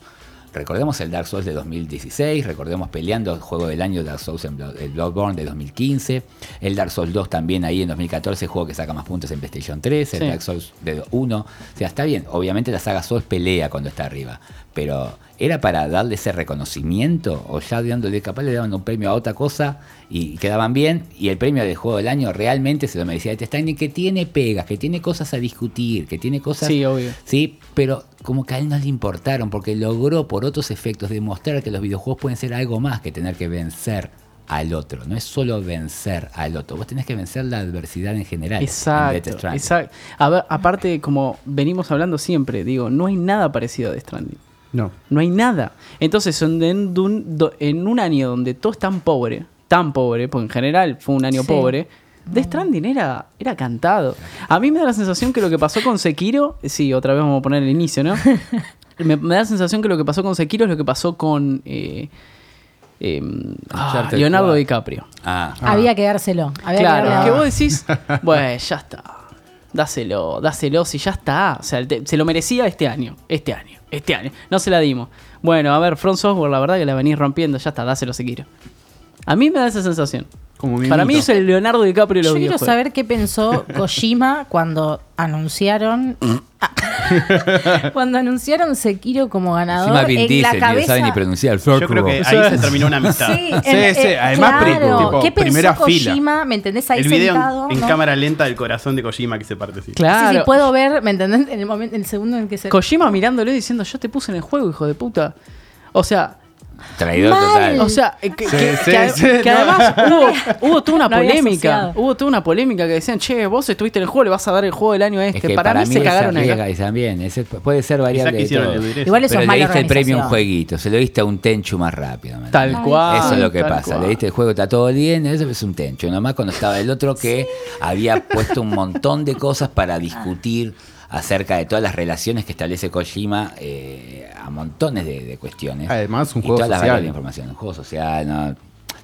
[SPEAKER 6] Recordemos el Dark Souls de 2016, recordemos peleando el juego del año Dark Souls en Blood- el Bloodborne de 2015, el Dark Souls 2 también ahí en 2014, juego que saca más puntos en PlayStation 3, el
[SPEAKER 3] Sí.
[SPEAKER 6] Dark Souls de 1. O sea, está bien, obviamente la saga Souls pelea cuando está arriba, pero ¿era para darle ese reconocimiento o ya dándole capaz le daban un premio a otra cosa y quedaban bien y el premio del juego del año realmente se lo merecía Death Stranding que tiene pegas, que tiene cosas a discutir, que tiene cosas...
[SPEAKER 3] Sí, obvio.
[SPEAKER 6] Sí, pero como que a él no le importaron porque logró por otros efectos demostrar que los videojuegos pueden ser algo más que tener que vencer al otro. No es solo vencer al otro, vos tenés que vencer la adversidad en general. en Death
[SPEAKER 3] Exacto,
[SPEAKER 6] Stranding.
[SPEAKER 3] exacto. A ver, aparte, como venimos hablando siempre, digo, no hay nada parecido a The Stranding.
[SPEAKER 5] No.
[SPEAKER 3] No hay nada. Entonces, en, en un, do- en un año donde todo es tan pobre, tan pobre, porque en general fue un año
[SPEAKER 9] Sí.
[SPEAKER 3] pobre, The Stranding era, era cantado. A mí me da la sensación que lo que pasó con Sekiro, sí, otra vez vamos a poner el inicio, ¿no? me, me da la sensación que lo que pasó con Sekiro es lo que pasó con eh, em, ah,
[SPEAKER 6] Uncharted
[SPEAKER 3] Leonardo
[SPEAKER 6] 4.
[SPEAKER 3] DiCaprio.
[SPEAKER 6] Ah,
[SPEAKER 9] Había que dárselo. Había
[SPEAKER 3] Claro,
[SPEAKER 9] que darle
[SPEAKER 3] que vos decís, bueno, ya está. Dáselo, dáselo, si ya está. O sea, te- se lo merecía este año, este año, este año. No se la dimos. Bueno, a ver, Front Software, la verdad que la venís rompiendo, ya está, dáselo si quiero. A mí me da esa sensación.
[SPEAKER 5] Como
[SPEAKER 3] Para mí es el Leonardo DiCaprio de los
[SPEAKER 9] Yo quiero
[SPEAKER 3] videojuegos.
[SPEAKER 9] saber qué pensó Kojima cuando anunciaron. Ah, cuando anunciaron Sekiro como ganador, en
[SPEAKER 6] Diesel,
[SPEAKER 9] la cabeza...
[SPEAKER 6] sabe ni pronunciar.
[SPEAKER 8] Yo creo que ahí se terminó una amistad.
[SPEAKER 9] Sí,
[SPEAKER 5] Sí,
[SPEAKER 9] en-
[SPEAKER 5] sí,
[SPEAKER 9] eh,
[SPEAKER 5] además,
[SPEAKER 9] claro.
[SPEAKER 5] tipo,
[SPEAKER 9] ¿Qué pensó
[SPEAKER 5] primera fila.
[SPEAKER 9] Kojima? ¿Me entendés? Ahí
[SPEAKER 8] el video
[SPEAKER 9] sentado.
[SPEAKER 8] en, cámara lenta del corazón de Kojima que se parte así.
[SPEAKER 9] Sí,
[SPEAKER 3] Claro.
[SPEAKER 9] sí, puedo ver, ¿me entendés? En el, momento, en el segundo en que se...
[SPEAKER 3] Kojima mirándolo y diciendo, yo te puse en el juego, hijo de puta. O sea,
[SPEAKER 6] Traidor
[SPEAKER 9] Mal.
[SPEAKER 6] total.
[SPEAKER 3] o sea, que,
[SPEAKER 5] Sí,
[SPEAKER 3] que-
[SPEAKER 5] sí,
[SPEAKER 3] que ade-
[SPEAKER 5] sí,
[SPEAKER 3] que
[SPEAKER 5] no.
[SPEAKER 3] además hubo, hubo toda una
[SPEAKER 9] No
[SPEAKER 3] polémica. Hubo toda una polémica que decían, che, vos estuviste en el juego, le vas a dar el juego del año a
[SPEAKER 6] es
[SPEAKER 3] este.
[SPEAKER 6] que
[SPEAKER 3] para, mí se cagaron
[SPEAKER 6] y también. ese puede ser variable. de.
[SPEAKER 9] Igual eso
[SPEAKER 6] Pero
[SPEAKER 9] es
[SPEAKER 6] le diste el premio a un jueguito, se lo diste a un Tenchu más rápido. ¿me
[SPEAKER 3] Tal cual.
[SPEAKER 6] Eso es lo que pasa.
[SPEAKER 3] cual.
[SPEAKER 6] Le diste el juego, está todo bien, eso es un Tenchu. Nomás cuando estaba el otro que había puesto un montón de cosas para discutir acerca de todas las relaciones que establece Kojima eh, a montones de, de cuestiones.
[SPEAKER 5] Además, un
[SPEAKER 6] Y
[SPEAKER 5] juego
[SPEAKER 6] todas las
[SPEAKER 5] social.
[SPEAKER 6] variables de información. Un juego social, no.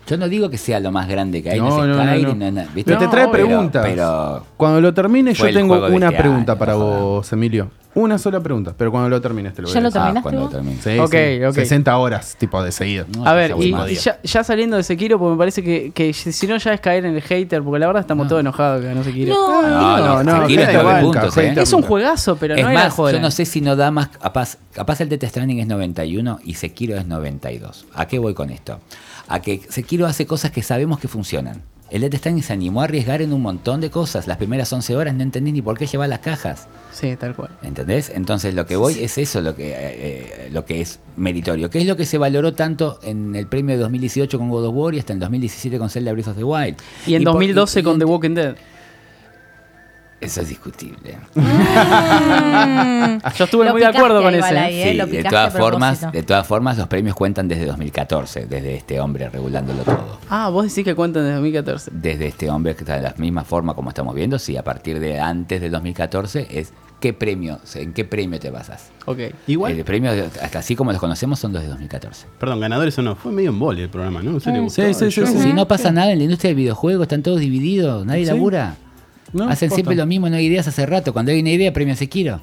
[SPEAKER 6] Yo no digo que sea lo más grande que hay, no,
[SPEAKER 5] No, no, no,
[SPEAKER 6] Skyrim,
[SPEAKER 5] no.
[SPEAKER 6] no, no, ¿viste?
[SPEAKER 5] Pero te trae preguntas.
[SPEAKER 6] Pero,
[SPEAKER 5] Cuando lo termines,
[SPEAKER 6] Fue
[SPEAKER 5] yo tengo una
[SPEAKER 6] este
[SPEAKER 5] pregunta
[SPEAKER 6] año,
[SPEAKER 5] para vos, Emilio. Una sola pregunta, pero cuando lo termines te lo voy
[SPEAKER 9] ¿Ya
[SPEAKER 5] a
[SPEAKER 9] lo
[SPEAKER 5] decir.
[SPEAKER 6] ah,
[SPEAKER 9] terminaste
[SPEAKER 6] cuando
[SPEAKER 9] vos?
[SPEAKER 6] lo termine.
[SPEAKER 5] Sí,
[SPEAKER 3] Ok,
[SPEAKER 5] sí,
[SPEAKER 3] ok.
[SPEAKER 5] 60 horas, tipo de seguida.
[SPEAKER 6] No,
[SPEAKER 3] A
[SPEAKER 6] ya
[SPEAKER 3] ver, y, y ya, ya saliendo de Sekiro, porque me parece que, que si no ya es caer en el hater, porque la verdad estamos todos enojados que no Sekiro.
[SPEAKER 9] No,
[SPEAKER 6] No, no,
[SPEAKER 5] no,
[SPEAKER 6] Sekiro es
[SPEAKER 5] gente
[SPEAKER 6] nueve
[SPEAKER 5] banca,
[SPEAKER 6] puntos, ¿eh?
[SPEAKER 3] Es un juegazo, pero
[SPEAKER 6] es
[SPEAKER 3] no era
[SPEAKER 6] más,
[SPEAKER 3] juego
[SPEAKER 6] yo no sé si no da más, capaz, capaz el Death Stranding es 91 y Sekiro es 92. ¿A qué voy con esto? A que Sekiro hace cosas que sabemos que funcionan. El Death Stranding se animó a arriesgar en un montón de cosas. Las primeras 11 horas no entendí ni por qué llevar las cajas.
[SPEAKER 3] Sí, tal cual.
[SPEAKER 6] ¿Entendés? Entonces lo que voy es eso lo que, eh, eh, lo que es meritorio. ¿Qué es lo que se valoró tanto en el premio de 2018 con God of War y hasta en 2017 con Zelda Breath of the Wild?
[SPEAKER 3] Y en
[SPEAKER 6] por-
[SPEAKER 3] 2012
[SPEAKER 6] y-
[SPEAKER 3] con
[SPEAKER 6] y-
[SPEAKER 3] The Walking Dead.
[SPEAKER 6] Eso es discutible.
[SPEAKER 3] Yo estuve
[SPEAKER 9] Lo
[SPEAKER 3] muy de acuerdo con ese.
[SPEAKER 9] ahí, ¿eh?
[SPEAKER 6] Sí, de todas formas, de todas formas los premios cuentan desde 2014, desde este hombre regulándolo todo.
[SPEAKER 3] Ah, vos decís que cuentan desde 2014.
[SPEAKER 6] Desde este hombre que está de la misma forma como estamos viendo, sí, a partir de antes del 2014 es qué premio, en qué premio te basas.
[SPEAKER 3] Ok.
[SPEAKER 8] Igual,
[SPEAKER 6] El premio, hasta así como los conocemos, son los de 2014.
[SPEAKER 8] perdón, ganadores o no, fue medio en vole el programa, ¿no? ¿Se le gustó?
[SPEAKER 5] sí, sí, sí.
[SPEAKER 6] Si no pasa naba en la industria del videojuego, están todos divididos, nadie
[SPEAKER 5] Sí.
[SPEAKER 6] labura.
[SPEAKER 5] No,
[SPEAKER 6] Hacen
[SPEAKER 5] posta.
[SPEAKER 6] siempre lo mismo, no hay ideas hace rato. Cuando hay una idea, premio Sekiro.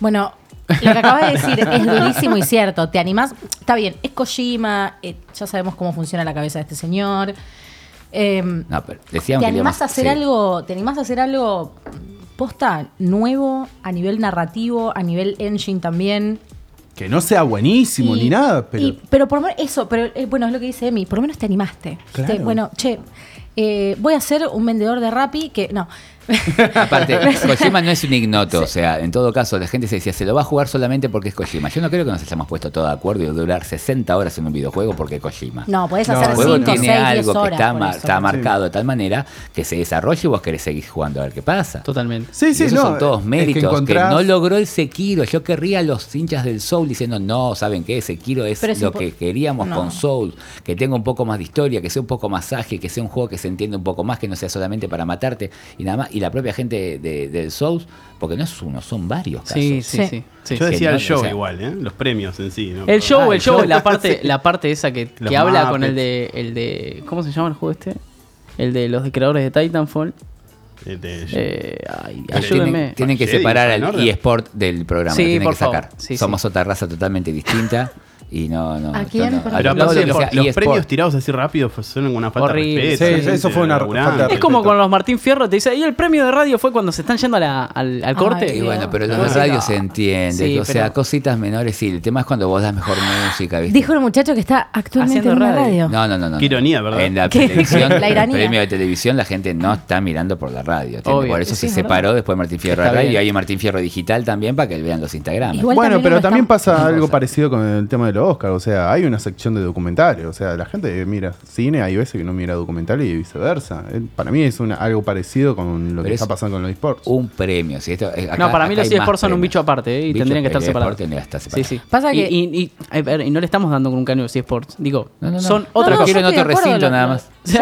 [SPEAKER 9] Bueno, lo que acabas de decir es durísimo y cierto. Te animás. Está bien, es Kojima, eh, ya sabemos cómo funciona la cabeza de este señor. Em,
[SPEAKER 6] No, pero decíamos
[SPEAKER 9] ¿Te animás a hacer
[SPEAKER 6] sí.
[SPEAKER 9] algo? ¿Te animás a hacer algo posta nuevo a nivel narrativo, a nivel engine también?
[SPEAKER 5] Que no sea buenísimo
[SPEAKER 9] Y-
[SPEAKER 5] ni nada, pero.
[SPEAKER 9] y- pero por lo menos eso, pero eh, bueno, es lo que dice Emi, por lo menos te animaste. Bueno, che, eh, voy a ser un vendedor de Rappi que no.
[SPEAKER 6] Aparte, Kojima no es un ignoto, o sea, en todo caso, la gente se decía, se lo va a jugar solamente porque es Kojima. Yo no creo que nos hayamos puesto todos de acuerdo y durar 60 horas en un videojuego porque es Kojima.
[SPEAKER 9] No, podés
[SPEAKER 5] No,
[SPEAKER 9] hacer
[SPEAKER 6] El
[SPEAKER 9] 5,
[SPEAKER 6] juego
[SPEAKER 9] 6,
[SPEAKER 6] tiene
[SPEAKER 9] 10
[SPEAKER 6] algo
[SPEAKER 9] horas.
[SPEAKER 6] que está, mar-
[SPEAKER 9] eso.
[SPEAKER 6] está marcado de tal manera que se desarrolla y vos querés seguir jugando a ver qué pasa.
[SPEAKER 3] Totalmente.
[SPEAKER 5] Sí,
[SPEAKER 6] Y
[SPEAKER 5] sí,
[SPEAKER 6] esos
[SPEAKER 5] no.
[SPEAKER 6] son todos
[SPEAKER 5] es que
[SPEAKER 6] méritos que, no logró el Sekiro. Yo querría a los hinchas del Soul diciendo, no, ¿saben qué? Sekiro es
[SPEAKER 9] es
[SPEAKER 6] lo que queríamos
[SPEAKER 9] No.
[SPEAKER 6] con Soul. Que tenga un poco más de historia, que sea un poco más ágil, que sea un juego que se entienda un poco más, que no sea solamente para matarte y nada más. Y la propia gente de- del Souls, porque no es uno, son varios casos.
[SPEAKER 3] Sí, sí,
[SPEAKER 9] Sí.
[SPEAKER 3] sí. sí.
[SPEAKER 8] Yo decía el show
[SPEAKER 6] o sea-
[SPEAKER 8] igual, ¿eh? Los premios en sí, ¿no?
[SPEAKER 3] El show,
[SPEAKER 6] Ah,
[SPEAKER 3] el
[SPEAKER 6] el
[SPEAKER 3] show,
[SPEAKER 6] show.
[SPEAKER 3] la parte, la parte esa que, que habla con el de, el de. ¿Cómo se llama el juego este? El de los creadores de Titanfall.
[SPEAKER 8] De-
[SPEAKER 3] Eh, ay, ayúdenme.
[SPEAKER 6] Tienen, tienen que separar
[SPEAKER 8] ¿en
[SPEAKER 6] al eSport del programa,
[SPEAKER 3] Sí,
[SPEAKER 6] lo tienen
[SPEAKER 3] por
[SPEAKER 6] que sacar.
[SPEAKER 3] favor. Sí,
[SPEAKER 6] Somos
[SPEAKER 3] sí.
[SPEAKER 6] otra raza totalmente distinta y no, no.
[SPEAKER 9] ¿A quién?
[SPEAKER 6] no, no.
[SPEAKER 9] Perdón.
[SPEAKER 8] Pero aparte los,
[SPEAKER 6] sea
[SPEAKER 8] los
[SPEAKER 6] eSport.
[SPEAKER 8] premios tirados así rápido fue- son una falta
[SPEAKER 3] Horrible.
[SPEAKER 8] de respeto.
[SPEAKER 5] Sí,
[SPEAKER 8] gente
[SPEAKER 5] eso fue una falta de
[SPEAKER 3] Es como con los Martín Fierro, te dice, y el premio de radio fue cuando se están yendo a la- al, al corte.
[SPEAKER 9] Ay,
[SPEAKER 6] Y bueno, pero los de
[SPEAKER 3] sí,
[SPEAKER 6] radio
[SPEAKER 3] no.
[SPEAKER 6] se entiende.
[SPEAKER 3] Sí,
[SPEAKER 6] o sea,
[SPEAKER 3] pero-
[SPEAKER 6] cositas menores, sí. El tema es cuando vos das mejor música, ¿viste?
[SPEAKER 9] Dijo el muchacho que está actualmente
[SPEAKER 3] Haciendo
[SPEAKER 9] en una
[SPEAKER 3] radio.
[SPEAKER 9] radio.
[SPEAKER 6] No, no, no, no.
[SPEAKER 8] Qué ironía, ¿verdad?
[SPEAKER 6] En la
[SPEAKER 9] ¿Qué?
[SPEAKER 6] televisión,
[SPEAKER 9] La
[SPEAKER 6] el premio de televisión, la gente no está mirando por la radio. Por eso
[SPEAKER 9] Sí,
[SPEAKER 6] se separó después Martín Fierro radio y hay Martín Fierro digital también para que vean los Instagrams.
[SPEAKER 9] Igual
[SPEAKER 5] bueno, pero también pasa algo parecido con el tema de los Oscars. O sea, hay una sección de documentales. O sea, la gente mira cine, hay veces que no mira documentales y viceversa. Eh, Para mí es una, algo parecido con lo
[SPEAKER 6] Pero
[SPEAKER 5] que
[SPEAKER 6] es
[SPEAKER 5] está pasando con los esports.
[SPEAKER 6] Un premio. si esto- eh, acá-
[SPEAKER 3] no, para mí los eSports son un bicho aparte, ¿eh? Y
[SPEAKER 6] Bicho,
[SPEAKER 3] tendrían que estar
[SPEAKER 6] el
[SPEAKER 3] separados.
[SPEAKER 6] eSport tendría que estar
[SPEAKER 3] Sí,
[SPEAKER 6] separado.
[SPEAKER 3] sí.
[SPEAKER 9] Pasa
[SPEAKER 3] y,
[SPEAKER 9] que-
[SPEAKER 3] y- y- a ver, y no le estamos dando con un caño de eSports. Digo,
[SPEAKER 6] No, no, no.
[SPEAKER 3] son
[SPEAKER 6] No,
[SPEAKER 3] otra
[SPEAKER 9] no,
[SPEAKER 3] cosa.
[SPEAKER 6] Quiero en otro recinto
[SPEAKER 9] lo-
[SPEAKER 6] nada más.
[SPEAKER 9] Yo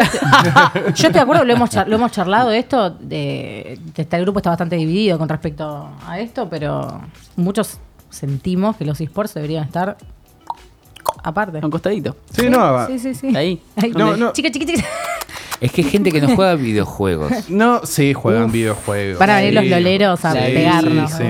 [SPEAKER 9] estoy de acuerdo, lo hemos, char- lo hemos charlado esto, de, de- este, el grupo está bastante dividido con respecto a esto, pero muchos sentimos que los esports deberían estar aparte.
[SPEAKER 3] A un costadito.
[SPEAKER 5] Sí, no,
[SPEAKER 9] sí, sí, sí.
[SPEAKER 3] Ahí.
[SPEAKER 5] No, no.
[SPEAKER 9] Chica, chica, chica.
[SPEAKER 6] Es que hay gente que no juega videojuegos.
[SPEAKER 5] no, sí, juegan videojuegos.
[SPEAKER 9] Van a venir
[SPEAKER 5] Sí.
[SPEAKER 9] los loleros a
[SPEAKER 5] Sí,
[SPEAKER 9] pegarnos.
[SPEAKER 5] sí.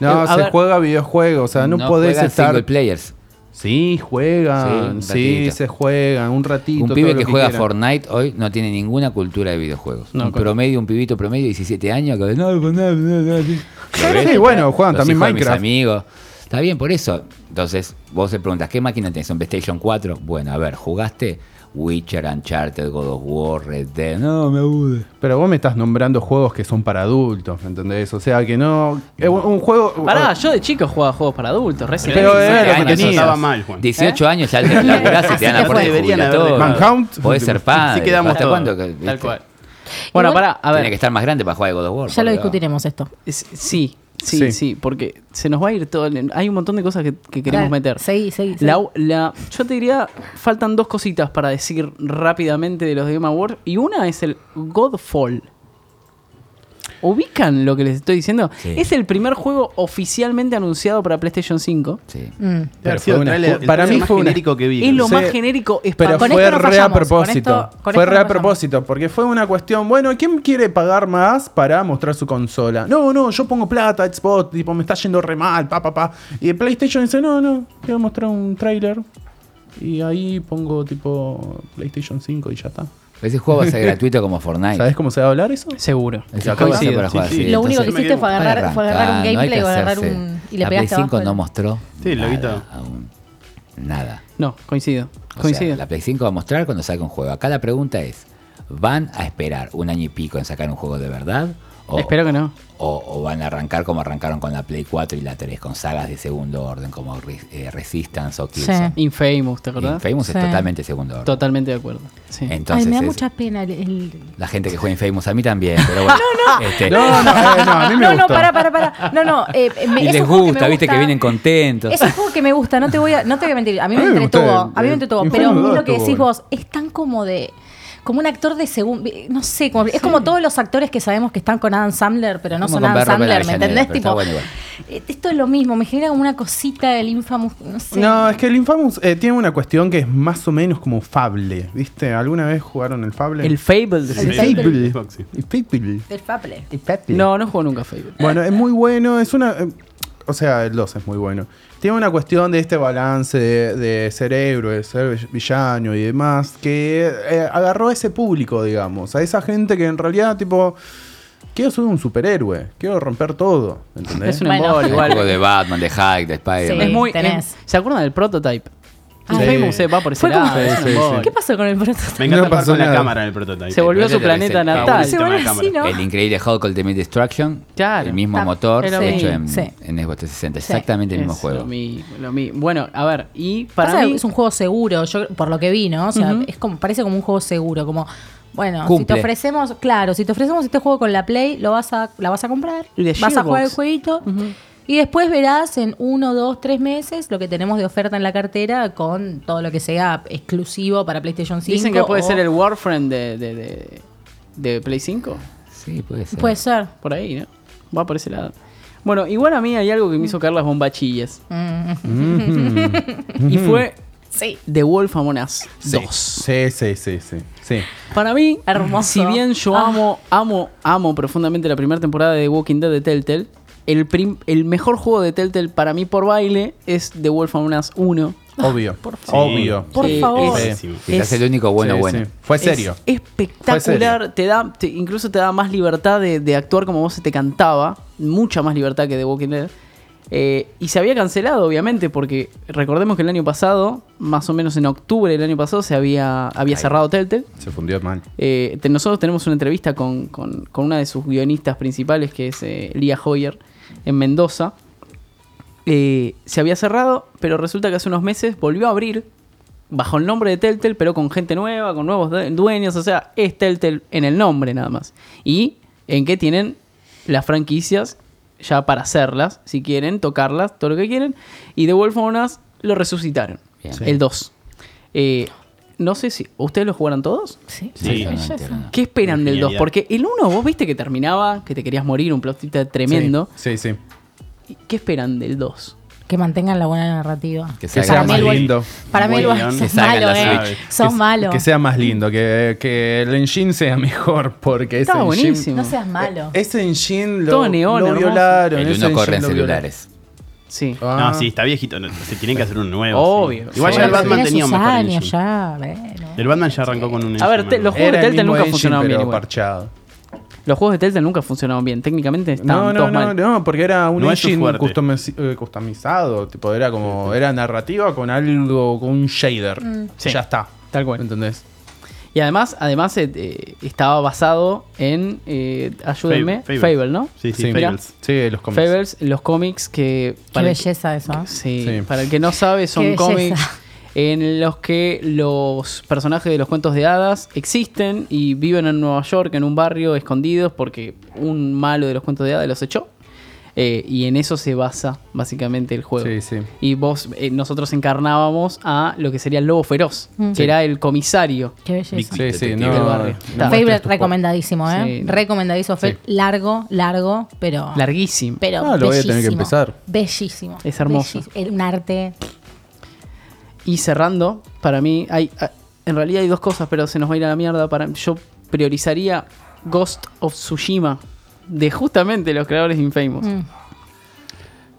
[SPEAKER 5] No,
[SPEAKER 3] a
[SPEAKER 5] se
[SPEAKER 3] ver.
[SPEAKER 5] juega videojuegos, o sea, no, podés
[SPEAKER 6] juegan
[SPEAKER 5] estar.
[SPEAKER 6] single players.
[SPEAKER 5] Sí, juegan,
[SPEAKER 6] Sí,
[SPEAKER 5] sí,
[SPEAKER 6] un ratito.
[SPEAKER 5] se juegan, un ratito.
[SPEAKER 6] Un
[SPEAKER 5] todo
[SPEAKER 6] pibe
[SPEAKER 5] lo
[SPEAKER 6] que juega
[SPEAKER 5] quieran.
[SPEAKER 6] Fortnite hoy no tiene ninguna cultura de videojuegos.
[SPEAKER 3] No,
[SPEAKER 6] un
[SPEAKER 3] con-
[SPEAKER 6] promedio, un pibito promedio de 17 años que no, no, no, no, no, sí.
[SPEAKER 5] Sí, bueno, juegan
[SPEAKER 6] Los
[SPEAKER 5] también
[SPEAKER 6] hijos de mis
[SPEAKER 5] Minecraft.
[SPEAKER 6] amigos. Está bien, por eso. Entonces, vos te preguntas, ¿qué máquina tenés? ¿Un PlayStation 4? Bueno, a ver, ¿jugaste Witcher, Uncharted, God of War, Red Dead? No, me aburre.
[SPEAKER 5] Pero vos me estás nombrando juegos que son para adultos, ¿me entendés? O sea, que no... es un- juego...
[SPEAKER 3] Pará, yo de chico jugaba juegos para adultos. Resident
[SPEAKER 5] Pero
[SPEAKER 3] Evil.
[SPEAKER 5] era lo que
[SPEAKER 6] años,
[SPEAKER 5] tenías.
[SPEAKER 8] Estaba mal, Juan.
[SPEAKER 6] 18 años ya te laburás y te dan la puerta de.
[SPEAKER 5] Manhunt.
[SPEAKER 6] Podés ser padre.
[SPEAKER 8] Sí quedamos
[SPEAKER 6] ¿Hasta cuándo?
[SPEAKER 3] Tal cual. Bueno,
[SPEAKER 9] Igual-
[SPEAKER 3] pará, a
[SPEAKER 6] Tiene
[SPEAKER 3] ver.
[SPEAKER 6] que estar más grande para jugar a God of War.
[SPEAKER 9] Ya lo discutiremos esto.
[SPEAKER 3] Es- Sí, sí,
[SPEAKER 5] Sí.
[SPEAKER 3] sí, porque se nos va a ir todo. el- Hay un montón de cosas que, que queremos meter.
[SPEAKER 9] seguí, seguí, seguí.
[SPEAKER 3] La, la- yo te diría, faltan dos cositas para decir rápidamente de los de Game Awards. Y una es el Godfall. ¿Ubican lo que les estoy diciendo?
[SPEAKER 6] Sí.
[SPEAKER 3] Es el primer juego oficialmente anunciado para PlayStation 5.
[SPEAKER 6] Sí.
[SPEAKER 9] Mm.
[SPEAKER 5] Pero fue una para mí fue una-
[SPEAKER 8] genérico que vi.
[SPEAKER 3] Es lo
[SPEAKER 5] Sí,
[SPEAKER 3] más genérico. Es
[SPEAKER 5] Pero
[SPEAKER 9] Con
[SPEAKER 5] fue
[SPEAKER 9] esto no
[SPEAKER 5] re a
[SPEAKER 9] con
[SPEAKER 5] propósito.
[SPEAKER 9] esto- con
[SPEAKER 5] fue re
[SPEAKER 9] no
[SPEAKER 5] a propósito, porque fue una cuestión, bueno, ¿quién quiere pagar más para mostrar su consola? No, no, yo pongo plata, Xbox, tipo, me está yendo re mal, pa, pa, pa. Y PlayStation dice, no, no, quiero mostrar un trailer. Y ahí pongo tipo PlayStation 5 y ya está.
[SPEAKER 6] Ese juego va a ser gratuito como Fortnite.
[SPEAKER 5] ¿Sabes cómo se va a hablar eso?
[SPEAKER 3] Seguro.
[SPEAKER 6] Ese juego va a ser
[SPEAKER 3] Coincido.
[SPEAKER 6] para jugar
[SPEAKER 8] Sí, sí.
[SPEAKER 6] así.
[SPEAKER 9] Lo único que hiciste fue agarrar, fue agarrar un gameplay o agarrar un. Y le
[SPEAKER 6] la
[SPEAKER 9] pegaste
[SPEAKER 6] Play 5
[SPEAKER 9] abajo.
[SPEAKER 6] no mostró
[SPEAKER 8] Sí,
[SPEAKER 6] nada aún. Nada.
[SPEAKER 3] No, coincido.
[SPEAKER 6] O
[SPEAKER 3] Coincido.
[SPEAKER 6] sea, la Play 5 va a mostrar cuando salga un juego. Acá la pregunta es, ¿van a esperar un año y pico en sacar un juego de verdad? O,
[SPEAKER 3] Espero que no.
[SPEAKER 6] o, o van a arrancar como arrancaron con la Play 4 y la 3, con sagas de segundo orden como Re- eh, Resistance o Killzone.
[SPEAKER 3] Infamous, ¿te acordás?
[SPEAKER 6] Infamous
[SPEAKER 9] Sí.
[SPEAKER 6] es totalmente segundo orden.
[SPEAKER 3] Totalmente de acuerdo. Sí.
[SPEAKER 6] Entonces,
[SPEAKER 9] Ay, me da
[SPEAKER 6] es-
[SPEAKER 9] mucha pena el. el-
[SPEAKER 6] la gente que juega Infamous, a mí también, pero bueno. este,
[SPEAKER 5] No, no, eh, no, a mí me
[SPEAKER 9] no, no,
[SPEAKER 5] gustó.
[SPEAKER 9] para, para, para. No, no. eh, me-
[SPEAKER 6] y
[SPEAKER 9] es
[SPEAKER 6] les gusta,
[SPEAKER 9] me
[SPEAKER 6] viste, que vienen contentos.
[SPEAKER 9] Es un juego que me gusta, no te voy a, no te voy a mentir. A mí me entretuvo, a mí me entretuvo.
[SPEAKER 5] Infamous
[SPEAKER 9] Pero lo que decís vos, es tan como de. Como un actor de segundo. No sé, como- es como todos los actores que sabemos que están con Adam Sandler, pero no
[SPEAKER 6] Como
[SPEAKER 9] son Adam Sandler, ¿me entendés? Tipo,
[SPEAKER 6] bueno
[SPEAKER 9] eh, esto es lo mismo, me genera como una cosita del Infamous, no sé.
[SPEAKER 5] No, es que el Infamous eh, tiene una cuestión que es más o menos como Fable, ¿viste? ¿Alguna vez jugaron el Fable?
[SPEAKER 3] El Fable. de-
[SPEAKER 9] El
[SPEAKER 5] Fable.
[SPEAKER 9] Fable.
[SPEAKER 8] Xbox, sí.
[SPEAKER 5] El Fable.
[SPEAKER 9] Del Fable.
[SPEAKER 3] No, no juego nunca Fable.
[SPEAKER 5] Bueno, es muy bueno, es una... eh, o sea, el 2 es muy bueno. Tiene una cuestión de este balance de, de ser héroe, de ser villano y demás, que eh, agarró a ese público, digamos, a esa gente que en realidad, tipo, quiero ser un superhéroe, quiero romper todo, ¿entendés?
[SPEAKER 3] Es un
[SPEAKER 9] Bueno.
[SPEAKER 3] embole
[SPEAKER 6] El
[SPEAKER 3] igual.
[SPEAKER 6] juego de Batman, de Hulk, de Spider-Man.
[SPEAKER 9] Sí.
[SPEAKER 3] Es muy.
[SPEAKER 9] tenés.
[SPEAKER 3] es- ¿Se acuerdan del prototype?
[SPEAKER 9] Ah,
[SPEAKER 5] sí.
[SPEAKER 3] eh, va por ese
[SPEAKER 9] Fue como-
[SPEAKER 3] lado. es un.
[SPEAKER 9] ¿Qué pasó con el prototipo?
[SPEAKER 8] Me encanta
[SPEAKER 5] No
[SPEAKER 8] jugar
[SPEAKER 5] pasó
[SPEAKER 8] con la
[SPEAKER 5] nada.
[SPEAKER 8] cámara en el prototype.
[SPEAKER 3] Se volvió su planeta natal.
[SPEAKER 9] Se vuelve
[SPEAKER 8] de cámara.
[SPEAKER 9] así, ¿no?
[SPEAKER 6] El increíble Hulk Ultimate Destruction.
[SPEAKER 3] Claro.
[SPEAKER 6] El mismo motor
[SPEAKER 3] es lo
[SPEAKER 6] hecho
[SPEAKER 3] mismo.
[SPEAKER 6] en,
[SPEAKER 9] Sí.
[SPEAKER 6] en Xbox 360.
[SPEAKER 9] Sí.
[SPEAKER 6] Exactamente el mismo
[SPEAKER 3] Es
[SPEAKER 6] juego.
[SPEAKER 3] Lo mismo, lo mismo. Bueno, a ver, y para
[SPEAKER 9] Pasa que
[SPEAKER 3] mí.
[SPEAKER 9] es un juego seguro, yo por lo que vi, ¿no? O sea,
[SPEAKER 3] Ujú.
[SPEAKER 9] es como, parece como un juego seguro, como bueno, si
[SPEAKER 6] Cumple.
[SPEAKER 9] te ofrecemos, claro, si te ofrecemos este juego con la Play, lo vas a, la vas a comprar,
[SPEAKER 3] Y de
[SPEAKER 9] vas a jugar el
[SPEAKER 3] Gearbox.
[SPEAKER 9] jueguito y después verás en uno, dos, tres meses lo que tenemos de oferta en la cartera con todo lo que sea exclusivo para PlayStation 5.
[SPEAKER 3] Dicen que puede
[SPEAKER 9] o-
[SPEAKER 3] ser el Warframe de, de, de, de Play 5.
[SPEAKER 6] Sí, puede ser.
[SPEAKER 9] Puede ser.
[SPEAKER 3] Por ahí, ¿no? Va por ese lado. Bueno, igual a mí hay algo que me hizo caer las bombachillas.
[SPEAKER 9] Mm.
[SPEAKER 3] Y fue
[SPEAKER 9] Sí.
[SPEAKER 3] The Wolf Among Us
[SPEAKER 5] Sí.
[SPEAKER 3] 2.
[SPEAKER 5] Sí, sí, sí, sí. sí.
[SPEAKER 3] Para mí,
[SPEAKER 9] Hermoso.
[SPEAKER 3] si bien yo
[SPEAKER 9] Ah.
[SPEAKER 3] amo, amo, amo profundamente la primera temporada de The Walking Dead de Telltale, el, prim- el mejor juego de Telltale para mí por baile es The Wolf Among Us 1.
[SPEAKER 5] Obvio.
[SPEAKER 9] por favor.
[SPEAKER 5] Obvio.
[SPEAKER 9] Por
[SPEAKER 3] Sí,
[SPEAKER 9] favor.
[SPEAKER 3] es- es-
[SPEAKER 6] el único bueno,
[SPEAKER 5] Sí,
[SPEAKER 6] bueno.
[SPEAKER 5] sí. Fue serio.
[SPEAKER 3] Es espectacular,
[SPEAKER 5] serio.
[SPEAKER 3] te da, te- incluso te da más libertad de, de actuar como vos se te cantaba, mucha más libertad que The Walking Dead. Eh, y se había cancelado, obviamente, porque recordemos que el año pasado, más o menos en octubre del año pasado, se había, cerrado Telltale.
[SPEAKER 5] Se fundió mal.
[SPEAKER 3] Eh, te- nosotros tenemos una entrevista con, con- con una de sus guionistas principales, que es eh, Lía Hoyer, en Mendoza. Eh, se había cerrado, pero resulta que hace unos meses volvió a abrir bajo el nombre de Telltale, pero con gente nueva, con nuevos due- dueños. O sea, es Telltale en el nombre nada más. Y en que tienen las franquicias ya para hacerlas, si quieren, tocarlas, todo lo que quieren. Y The Wolf Us lo resucitaron.
[SPEAKER 6] Bien.
[SPEAKER 3] El 2. Eh, no sé si. ¿Ustedes lo jugaron todos?
[SPEAKER 9] Sí.
[SPEAKER 8] Sí.
[SPEAKER 3] ¿Qué esperan del 2?
[SPEAKER 8] Genialidad.
[SPEAKER 3] Porque el 1 vos viste que terminaba, que te querías morir, un plotita tremendo.
[SPEAKER 5] Sí, sí.
[SPEAKER 3] ¿Qué esperan del 2?
[SPEAKER 9] Que mantengan la buena narrativa.
[SPEAKER 6] Que
[SPEAKER 5] sea más
[SPEAKER 9] el
[SPEAKER 5] lindo.
[SPEAKER 9] Para mí malos,
[SPEAKER 6] la
[SPEAKER 9] eh. Son
[SPEAKER 5] Que-
[SPEAKER 9] malos.
[SPEAKER 5] Que sea más lindo, que, que el engine sea mejor, porque ese
[SPEAKER 3] Estaba
[SPEAKER 5] engine...
[SPEAKER 3] buenísimo.
[SPEAKER 9] No seas malo.
[SPEAKER 5] Ese engine lo,
[SPEAKER 3] Todo neón,
[SPEAKER 5] lo violaron.
[SPEAKER 6] El
[SPEAKER 5] ese
[SPEAKER 6] uno corre en celulares.
[SPEAKER 3] Sí.
[SPEAKER 5] Ah.
[SPEAKER 8] No, sí, está viejito. no, se tienen que hacer un nuevo.
[SPEAKER 3] Obvio.
[SPEAKER 8] sí. Igual
[SPEAKER 3] Sí.
[SPEAKER 8] ya el Batman
[SPEAKER 9] tiene
[SPEAKER 8] tenía un mejor
[SPEAKER 9] años
[SPEAKER 8] engine.
[SPEAKER 9] ya, bueno.
[SPEAKER 8] El Batman ya arrancó con un
[SPEAKER 3] A ver,
[SPEAKER 8] engine
[SPEAKER 3] te- los juegos de
[SPEAKER 5] Era
[SPEAKER 3] Telltale nunca
[SPEAKER 5] engine,
[SPEAKER 3] funcionaron bien
[SPEAKER 5] pero
[SPEAKER 3] igual.
[SPEAKER 5] parchado.
[SPEAKER 3] Los juegos de Telltale nunca funcionaron bien. Técnicamente estaban
[SPEAKER 5] No, no,
[SPEAKER 3] todos
[SPEAKER 5] no,
[SPEAKER 3] mal.
[SPEAKER 5] no, porque era un
[SPEAKER 8] No
[SPEAKER 5] engine customiz- eh, customizado. Tipo, era como. Era narrativa con algo, con un shader.
[SPEAKER 3] Sí.
[SPEAKER 5] Ya está.
[SPEAKER 3] Tal cual.
[SPEAKER 5] ¿Entendés?
[SPEAKER 3] Y además, además eh, eh, estaba basado en, eh, ayúdenme,
[SPEAKER 8] Fable.
[SPEAKER 3] Fable, ¿no?
[SPEAKER 8] Sí, sí. Fables.
[SPEAKER 5] Sí, los cómics.
[SPEAKER 3] Fables, los cómics que...
[SPEAKER 9] Qué
[SPEAKER 3] el-
[SPEAKER 9] belleza eso. ¿eh?
[SPEAKER 3] Sí,
[SPEAKER 5] Sí.
[SPEAKER 3] para el que no sabe, son cómics en los que los personajes de los cuentos de hadas existen y viven en Nueva York, en un barrio, escondidos, porque un malo de los cuentos de hadas los echó. Eh, y en eso se basa básicamente el juego.
[SPEAKER 5] Sí, sí.
[SPEAKER 3] Y vos, eh, nosotros encarnábamos a lo que sería el lobo feroz,
[SPEAKER 9] Mm.
[SPEAKER 3] que era el comisario.
[SPEAKER 9] Qué belleza.
[SPEAKER 5] Sí, sí, no.
[SPEAKER 3] del barrio.
[SPEAKER 5] no muestres
[SPEAKER 9] Favorite
[SPEAKER 5] tus
[SPEAKER 9] recomendadísimo, ¿eh?
[SPEAKER 3] Sí.
[SPEAKER 9] Recomendadísimo. Largo, largo, pero.
[SPEAKER 3] Larguísimo.
[SPEAKER 9] Pero
[SPEAKER 5] Ah, lo voy a tener que
[SPEAKER 9] bellísimo.
[SPEAKER 5] empezar.
[SPEAKER 9] Bellísimo.
[SPEAKER 3] Es hermoso.
[SPEAKER 9] Bellísimo. El- Un arte.
[SPEAKER 3] Y cerrando, para mí, hay, ah, en realidad hay dos cosas, pero se nos va a ir a la mierda. Para, yo priorizaría Ghost of Tsushima, de justamente los creadores de Infamous.
[SPEAKER 9] Mm.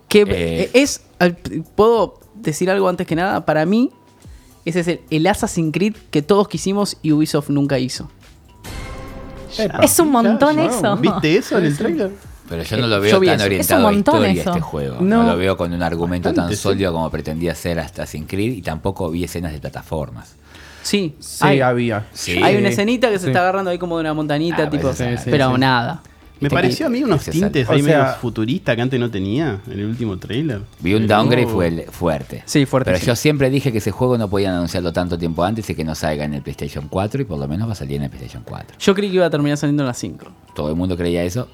[SPEAKER 3] Que
[SPEAKER 6] Eh.
[SPEAKER 3] es, al- puedo decir algo antes que nada, para mí, ese es el, el Assassin's Creed que todos quisimos y Ubisoft nunca hizo.
[SPEAKER 9] Es un montón
[SPEAKER 8] Ya,
[SPEAKER 9] eso.
[SPEAKER 8] ¿Viste eso en el trailer?
[SPEAKER 6] Pero yo no
[SPEAKER 3] Eh,
[SPEAKER 6] lo
[SPEAKER 3] yo
[SPEAKER 6] veo tan
[SPEAKER 3] eso.
[SPEAKER 6] orientado
[SPEAKER 9] Es un
[SPEAKER 6] a
[SPEAKER 9] montón
[SPEAKER 6] historia
[SPEAKER 9] eso.
[SPEAKER 6] este juego. No,
[SPEAKER 5] No.
[SPEAKER 6] lo veo con un argumento tan
[SPEAKER 8] sí.
[SPEAKER 6] sólido como pretendía ser hasta Assassin's Creed y tampoco vi escenas de plataformas.
[SPEAKER 3] Sí,
[SPEAKER 5] Sí,
[SPEAKER 3] hay,
[SPEAKER 5] había.
[SPEAKER 6] Sí.
[SPEAKER 3] hay una escenita que se está agarrando ahí como de una montañita,
[SPEAKER 6] Ah,
[SPEAKER 3] tipo,
[SPEAKER 6] pues
[SPEAKER 3] pero
[SPEAKER 5] sí.
[SPEAKER 3] nada.
[SPEAKER 8] Me
[SPEAKER 6] Este
[SPEAKER 8] pareció a mí unos
[SPEAKER 6] necesario.
[SPEAKER 8] tintes
[SPEAKER 5] O
[SPEAKER 8] ahí
[SPEAKER 5] sea-
[SPEAKER 8] medio futurista que antes no tenía en el último trailer.
[SPEAKER 6] Vi un downgrade fue fuerte.
[SPEAKER 3] Sí, fuerte,
[SPEAKER 6] Pero
[SPEAKER 3] sí.
[SPEAKER 6] yo siempre dije que ese juego no podían anunciarlo tanto tiempo antes y que no salga en el PlayStation 4 y por lo menos va a salir en el PlayStation 4.
[SPEAKER 3] Yo creí que iba a terminar saliendo en las 5.
[SPEAKER 6] Todo el mundo creía eso.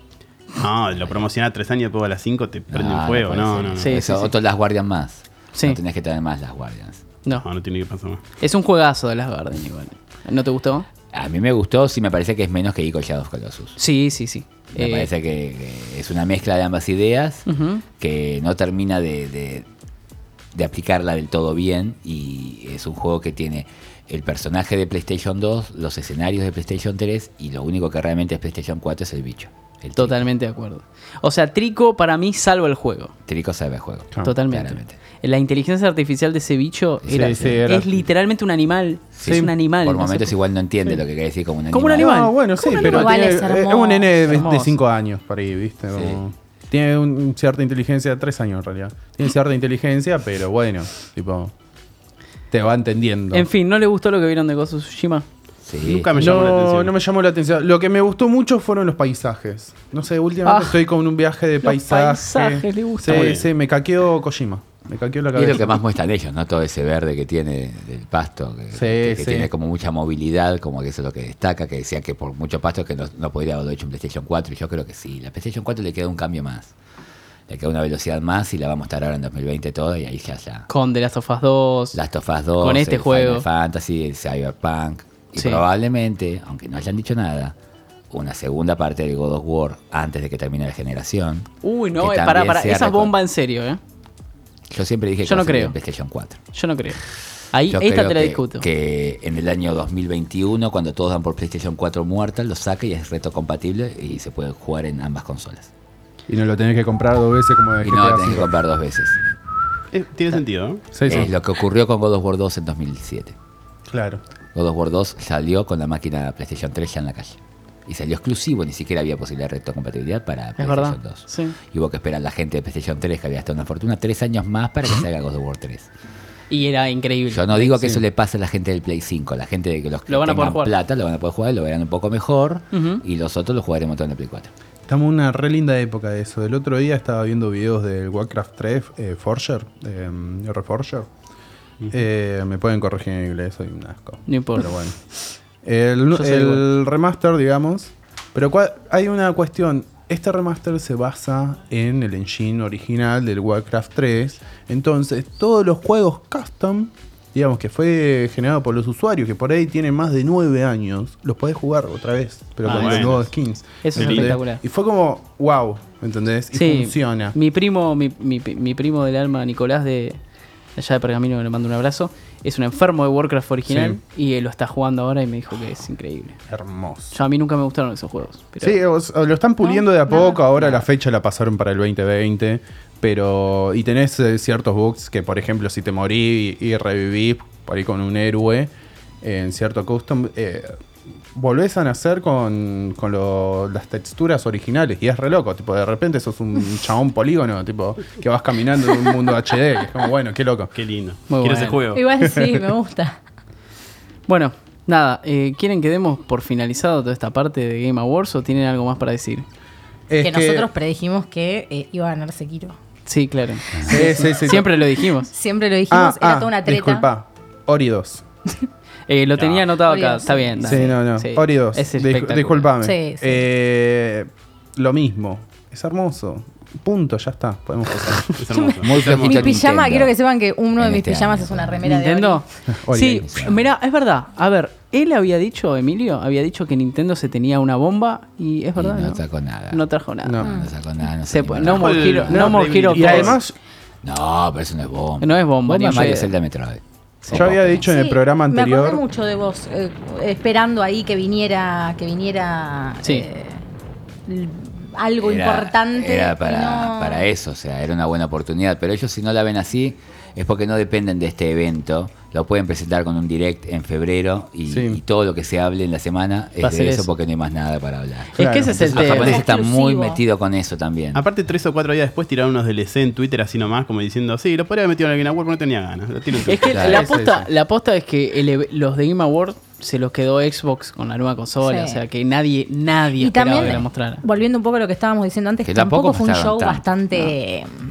[SPEAKER 8] No, lo promocionás tres años después a las 5 te prende
[SPEAKER 6] No,
[SPEAKER 8] un fuego.
[SPEAKER 6] puede
[SPEAKER 8] No, no, no.
[SPEAKER 3] Sí.
[SPEAKER 6] Eso, otros las guardias más.
[SPEAKER 3] Sí.
[SPEAKER 6] No tenías que tener más las guardias.
[SPEAKER 3] No,
[SPEAKER 8] No, no tiene que pasar más.
[SPEAKER 3] es un juegazo de las Garden igual. ¿No te gustó?
[SPEAKER 6] A mí me gustó, sí me parece que es menos que Ico Shadow of Colossus.
[SPEAKER 3] Sí, sí, sí.
[SPEAKER 6] Me
[SPEAKER 3] Eh,
[SPEAKER 6] parece que, que es una mezcla de ambas ideas que no termina de, de- de aplicarla del todo bien y es un juego que tiene el personaje de PlayStation 2, los escenarios de PlayStation 3 y lo único que realmente es PlayStation 4 es el bicho. El
[SPEAKER 3] Totalmente de acuerdo. O sea, Trico para mí salva el juego.
[SPEAKER 6] Trico. Sabe el juego.
[SPEAKER 3] Totalmente.
[SPEAKER 6] claramente.
[SPEAKER 3] La inteligencia artificial de ese bicho era-
[SPEAKER 5] sí, era-
[SPEAKER 3] es literalmente un animal.
[SPEAKER 6] Sí,
[SPEAKER 3] es un animal.
[SPEAKER 6] Por
[SPEAKER 3] no sé
[SPEAKER 6] momentos igual no entiende lo que quiere decir como un animal.
[SPEAKER 3] Como un animal.
[SPEAKER 5] No, bueno, sí,
[SPEAKER 3] ¿Cómo
[SPEAKER 5] pero
[SPEAKER 9] Igual
[SPEAKER 5] tiene-
[SPEAKER 9] es
[SPEAKER 5] un nene de,
[SPEAKER 3] hermoso.
[SPEAKER 5] de 5 años por ahí, ¿viste? Como- Tiene un- cierta inteligencia, 3 años en realidad. Tiene cierta inteligencia, pero bueno, tipo, te va entendiendo.
[SPEAKER 3] En fin, ¿no le gustó lo que vieron de Ghost of Tsushima?
[SPEAKER 6] Sí.
[SPEAKER 8] Nunca me llamó la
[SPEAKER 5] No,
[SPEAKER 8] atención.
[SPEAKER 5] no me llamó la atención. Lo que me gustó mucho fueron los paisajes. No sé, últimamente
[SPEAKER 3] Ah,
[SPEAKER 5] estoy con un viaje de
[SPEAKER 3] los
[SPEAKER 5] paisaje.
[SPEAKER 3] paisajes le gusta.
[SPEAKER 5] Sí, sí, me caqueó Kojima. Me caqueó la
[SPEAKER 6] Y es lo que más muestran ellos, ¿no? Todo ese verde que tiene del pasto, que,
[SPEAKER 5] Sí,
[SPEAKER 6] que- que
[SPEAKER 5] sí.
[SPEAKER 6] tiene como mucha movilidad, como que eso es lo que destaca, que decía que por mucho pasto que no, no podría haberlo hecho en PlayStation 4, y yo creo que sí. La PlayStation 4 le queda un cambio más. Le queda una velocidad más y la va a mostrar ahora en 2020 toda y ahí ya ya.
[SPEAKER 3] Con The Last of Us 2.
[SPEAKER 6] Last of Us 2,
[SPEAKER 3] Con este
[SPEAKER 6] el
[SPEAKER 3] juego.
[SPEAKER 6] Final Fantasy, el Cyberpunk. Y
[SPEAKER 3] Sí.
[SPEAKER 6] probablemente, aunque no hayan dicho nada, una segunda parte del God of War antes de que termine la generación.
[SPEAKER 3] Uy, no, eh, pará, pará. Esa bomba en serio, ¿eh?
[SPEAKER 6] Yo siempre dije que
[SPEAKER 3] Yo no creo.
[SPEAKER 6] en PlayStation 4.
[SPEAKER 3] Yo no creo. Ahí,
[SPEAKER 6] Yo
[SPEAKER 3] esta
[SPEAKER 6] creo
[SPEAKER 3] te la
[SPEAKER 6] que,
[SPEAKER 3] discuto.
[SPEAKER 6] que en el año 2021, cuando todos dan por PlayStation 4 muerta, lo saca y es reto compatible y se puede jugar en ambas consolas.
[SPEAKER 5] Y no lo tenés que comprar dos veces como de
[SPEAKER 6] Y no lo tenés que comprar dos veces.
[SPEAKER 8] Eh, tiene sentido, ¿no?
[SPEAKER 5] Sí, sí.
[SPEAKER 6] Es lo que ocurrió con God of War 2 en 2007.
[SPEAKER 5] Claro.
[SPEAKER 6] God of War 2 salió con la máquina PlayStation 3 ya en la calle. Y salió exclusivo, ni siquiera había posibilidad de retrocompatibilidad para
[SPEAKER 3] Es
[SPEAKER 6] PlayStation
[SPEAKER 3] verdad.
[SPEAKER 6] 2.
[SPEAKER 3] Sí.
[SPEAKER 6] Y hubo que esperar a la gente de PlayStation 3, que había hasta una fortuna, tres años más para que salga God of War 3.
[SPEAKER 3] Y era increíble.
[SPEAKER 6] Yo no digo que eso le pase a la gente del Play 5. La gente de que los que
[SPEAKER 3] Lo van a poder
[SPEAKER 6] tengan
[SPEAKER 3] jugar.
[SPEAKER 6] plata lo van a poder jugar, lo verán un poco mejor. Y los otros lo jugaremos todo en el Play 4.
[SPEAKER 5] Estamos en una re linda época de eso. El otro día estaba viendo videos del Warcraft 3 eh, Forger, eh, R-Forger. Eh, me pueden corregir en inglés, soy un asco.
[SPEAKER 3] No importa.
[SPEAKER 5] Pero bueno. El, remaster, digamos. Pero cua- hay una cuestión. Este remaster se basa en el engine original del Warcraft 3. Entonces, todos los juegos custom, digamos que fue generado por los usuarios, que por ahí tienen más de 9 años, los podés jugar otra vez, pero
[SPEAKER 8] Ah,
[SPEAKER 5] con los nuevos skins.
[SPEAKER 3] Eso es espectacular.
[SPEAKER 5] Y fue como, wow, ¿entendés? Y
[SPEAKER 3] Sí,
[SPEAKER 5] funciona.
[SPEAKER 3] Mi primo, mi, mi- mi primo del alma, Nicolás de allá de Pergamino, le mando un abrazo. Es un enfermo de Warcraft original y él lo está jugando ahora y me dijo que es increíble.
[SPEAKER 5] Hermoso.
[SPEAKER 3] Yo, a mí nunca me gustaron esos juegos. pero-
[SPEAKER 5] Sí, lo están puliendo de a poco. Ahora la fecha la pasaron para el 2020. Pero. Y tenés eh, ciertos bugs que, por ejemplo, si te morí y, y revivís por ahí con un héroe en cierto custom, eh, volvés a nacer con, con lo- las texturas originales y es re loco. Tipo, de repente sos un chabón polígono, tipo, que vas caminando en un mundo HD. Que es como, bueno, qué loco.
[SPEAKER 8] Qué lindo.
[SPEAKER 3] Muy
[SPEAKER 8] Quiero
[SPEAKER 3] bueno.
[SPEAKER 8] ese juego.
[SPEAKER 9] Igual sí, me gusta.
[SPEAKER 3] Bueno, nada, eh, ¿quieren que demos por finalizado toda esta parte de Game Awards o tienen algo más para decir?
[SPEAKER 5] Es
[SPEAKER 9] que, nosotros predijimos que eh, iba a ganar Sekiro.
[SPEAKER 3] Sí, claro.
[SPEAKER 5] Sí, sí, sí.
[SPEAKER 3] Siempre lo dijimos.
[SPEAKER 9] Siempre lo dijimos,
[SPEAKER 5] Ah,
[SPEAKER 9] era
[SPEAKER 5] ah,
[SPEAKER 9] toda una treta.
[SPEAKER 5] Disculpa. Ori 2.
[SPEAKER 3] Eh, lo tenía anotado
[SPEAKER 9] Ori
[SPEAKER 3] acá,
[SPEAKER 9] dos,
[SPEAKER 3] está bien.
[SPEAKER 5] Sí, no, no.
[SPEAKER 3] Sí.
[SPEAKER 5] Ori 2.
[SPEAKER 3] Es
[SPEAKER 5] Dis-
[SPEAKER 3] espectacular.
[SPEAKER 5] disculpame.
[SPEAKER 9] Sí, sí.
[SPEAKER 5] Eh, lo mismo. Es hermoso. Punto, ya está. Podemos pasar.
[SPEAKER 8] Es hermoso.
[SPEAKER 6] Muy
[SPEAKER 8] Es
[SPEAKER 6] flojito
[SPEAKER 9] Mi pijama,
[SPEAKER 6] Nintendo.
[SPEAKER 9] quiero que sepan que uno de
[SPEAKER 6] En
[SPEAKER 9] mis
[SPEAKER 6] este
[SPEAKER 9] pijamas
[SPEAKER 6] año.
[SPEAKER 9] es una remera
[SPEAKER 3] ¿Nintendo?
[SPEAKER 9] de
[SPEAKER 5] Ori.
[SPEAKER 3] Sí,
[SPEAKER 6] Ori.
[SPEAKER 3] mira, es verdad. A ver, él había dicho, Emilio, había dicho que Nintendo se tenía una bomba y es
[SPEAKER 6] Y
[SPEAKER 3] verdad.
[SPEAKER 6] no
[SPEAKER 3] ¿no?
[SPEAKER 6] sacó nada.
[SPEAKER 3] No trajo nada.
[SPEAKER 5] No.
[SPEAKER 6] No sacó nada. No,
[SPEAKER 3] Se puede- no more Hero, no more Hero
[SPEAKER 5] Y además,
[SPEAKER 6] No, pero eso no es bomba.
[SPEAKER 3] No es bomba,
[SPEAKER 6] Bomba
[SPEAKER 3] ni
[SPEAKER 6] Mario
[SPEAKER 3] Yoda.
[SPEAKER 6] Zelda Metroid.
[SPEAKER 5] Yo había dicho en el programa
[SPEAKER 9] Me acordé
[SPEAKER 5] anterior.
[SPEAKER 9] mucho de vos, eh, esperando ahí que viniera, que viniera
[SPEAKER 3] Sí.
[SPEAKER 9] eh, algo
[SPEAKER 6] Era-
[SPEAKER 9] importante.
[SPEAKER 6] Era para,
[SPEAKER 9] no-
[SPEAKER 6] para eso, o sea, era una buena oportunidad. Pero ellos si no la ven así, es porque no dependen de este evento. Lo pueden presentar con un direct en febrero y,
[SPEAKER 5] Sí.
[SPEAKER 6] y todo lo que se hable en la semana es de eso,
[SPEAKER 3] eso.
[SPEAKER 6] porque no hay más nada para hablar.
[SPEAKER 3] Es
[SPEAKER 5] Claro.
[SPEAKER 3] que ese es el
[SPEAKER 6] Los
[SPEAKER 3] tema.
[SPEAKER 6] japoneses están muy metidos con eso también.
[SPEAKER 8] Aparte, tres o cuatro días después tiraron unos DLC en Twitter así nomás, como diciendo, sí, lo podría haber metido en el Game Award, pero no tenía ganas. Lo tiro en
[SPEAKER 3] Es que
[SPEAKER 6] Claro,
[SPEAKER 3] la aposta, la aposta es que el los de Game Award se los quedó Xbox con la nueva consola.
[SPEAKER 9] Sí.
[SPEAKER 3] O sea que nadie, nadie
[SPEAKER 9] Y
[SPEAKER 3] esperaba
[SPEAKER 9] también,
[SPEAKER 3] que la mostrara.
[SPEAKER 9] volviendo un poco a lo que estábamos diciendo antes,
[SPEAKER 6] Que
[SPEAKER 9] tampoco
[SPEAKER 6] tampoco
[SPEAKER 9] fue un show bastante. ¿No?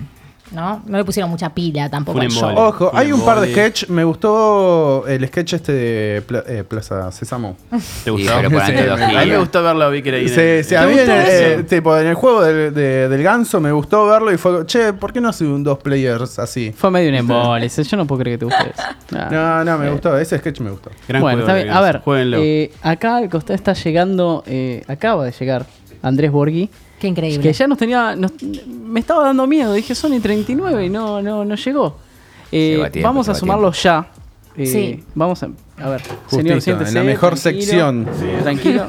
[SPEAKER 9] No le pusieron mucha pila tampoco al show.
[SPEAKER 5] Ojo,
[SPEAKER 8] Fue
[SPEAKER 5] hay un par de sketch. Me gustó el sketch este de Pla- eh, Plaza Sésamo.
[SPEAKER 8] ¿Te gustó?
[SPEAKER 6] pero por
[SPEAKER 5] Sí.
[SPEAKER 6] antología.
[SPEAKER 8] A mí me gustó verlo, vi que era ahí en
[SPEAKER 5] Sí,
[SPEAKER 8] el-
[SPEAKER 5] sí, a mí
[SPEAKER 8] ¿Te
[SPEAKER 5] en el, eh, tipo, en el juego del, de- del ganso me gustó verlo y fue, che, ¿por qué no hace un dos players así?
[SPEAKER 3] Fue medio un embole. Yo no puedo creer que te guste eso. Nah.
[SPEAKER 5] No, no, me
[SPEAKER 3] Eh,
[SPEAKER 5] gustó, ese sketch me gustó.
[SPEAKER 8] Gran
[SPEAKER 3] bueno,
[SPEAKER 8] juego
[SPEAKER 3] está bien. A ver,
[SPEAKER 8] Jueguenlo.
[SPEAKER 3] eh, acá al costado está llegando, eh, acaba de llegar Andrés Borghi,
[SPEAKER 9] Qué increíble.
[SPEAKER 3] que ya nos tenía, nos- me estaba dando miedo. Dije Sony 39 y no, no, no llegó. Eh,
[SPEAKER 6] tiempo,
[SPEAKER 3] vamos a
[SPEAKER 6] lleva
[SPEAKER 3] sumarlo ya. Eh,
[SPEAKER 9] Sí.
[SPEAKER 3] Vamos a, a ver,
[SPEAKER 5] Justito,
[SPEAKER 3] señor,
[SPEAKER 5] en la mejor
[SPEAKER 3] tranquilo.
[SPEAKER 5] sección.
[SPEAKER 3] Tranquilo,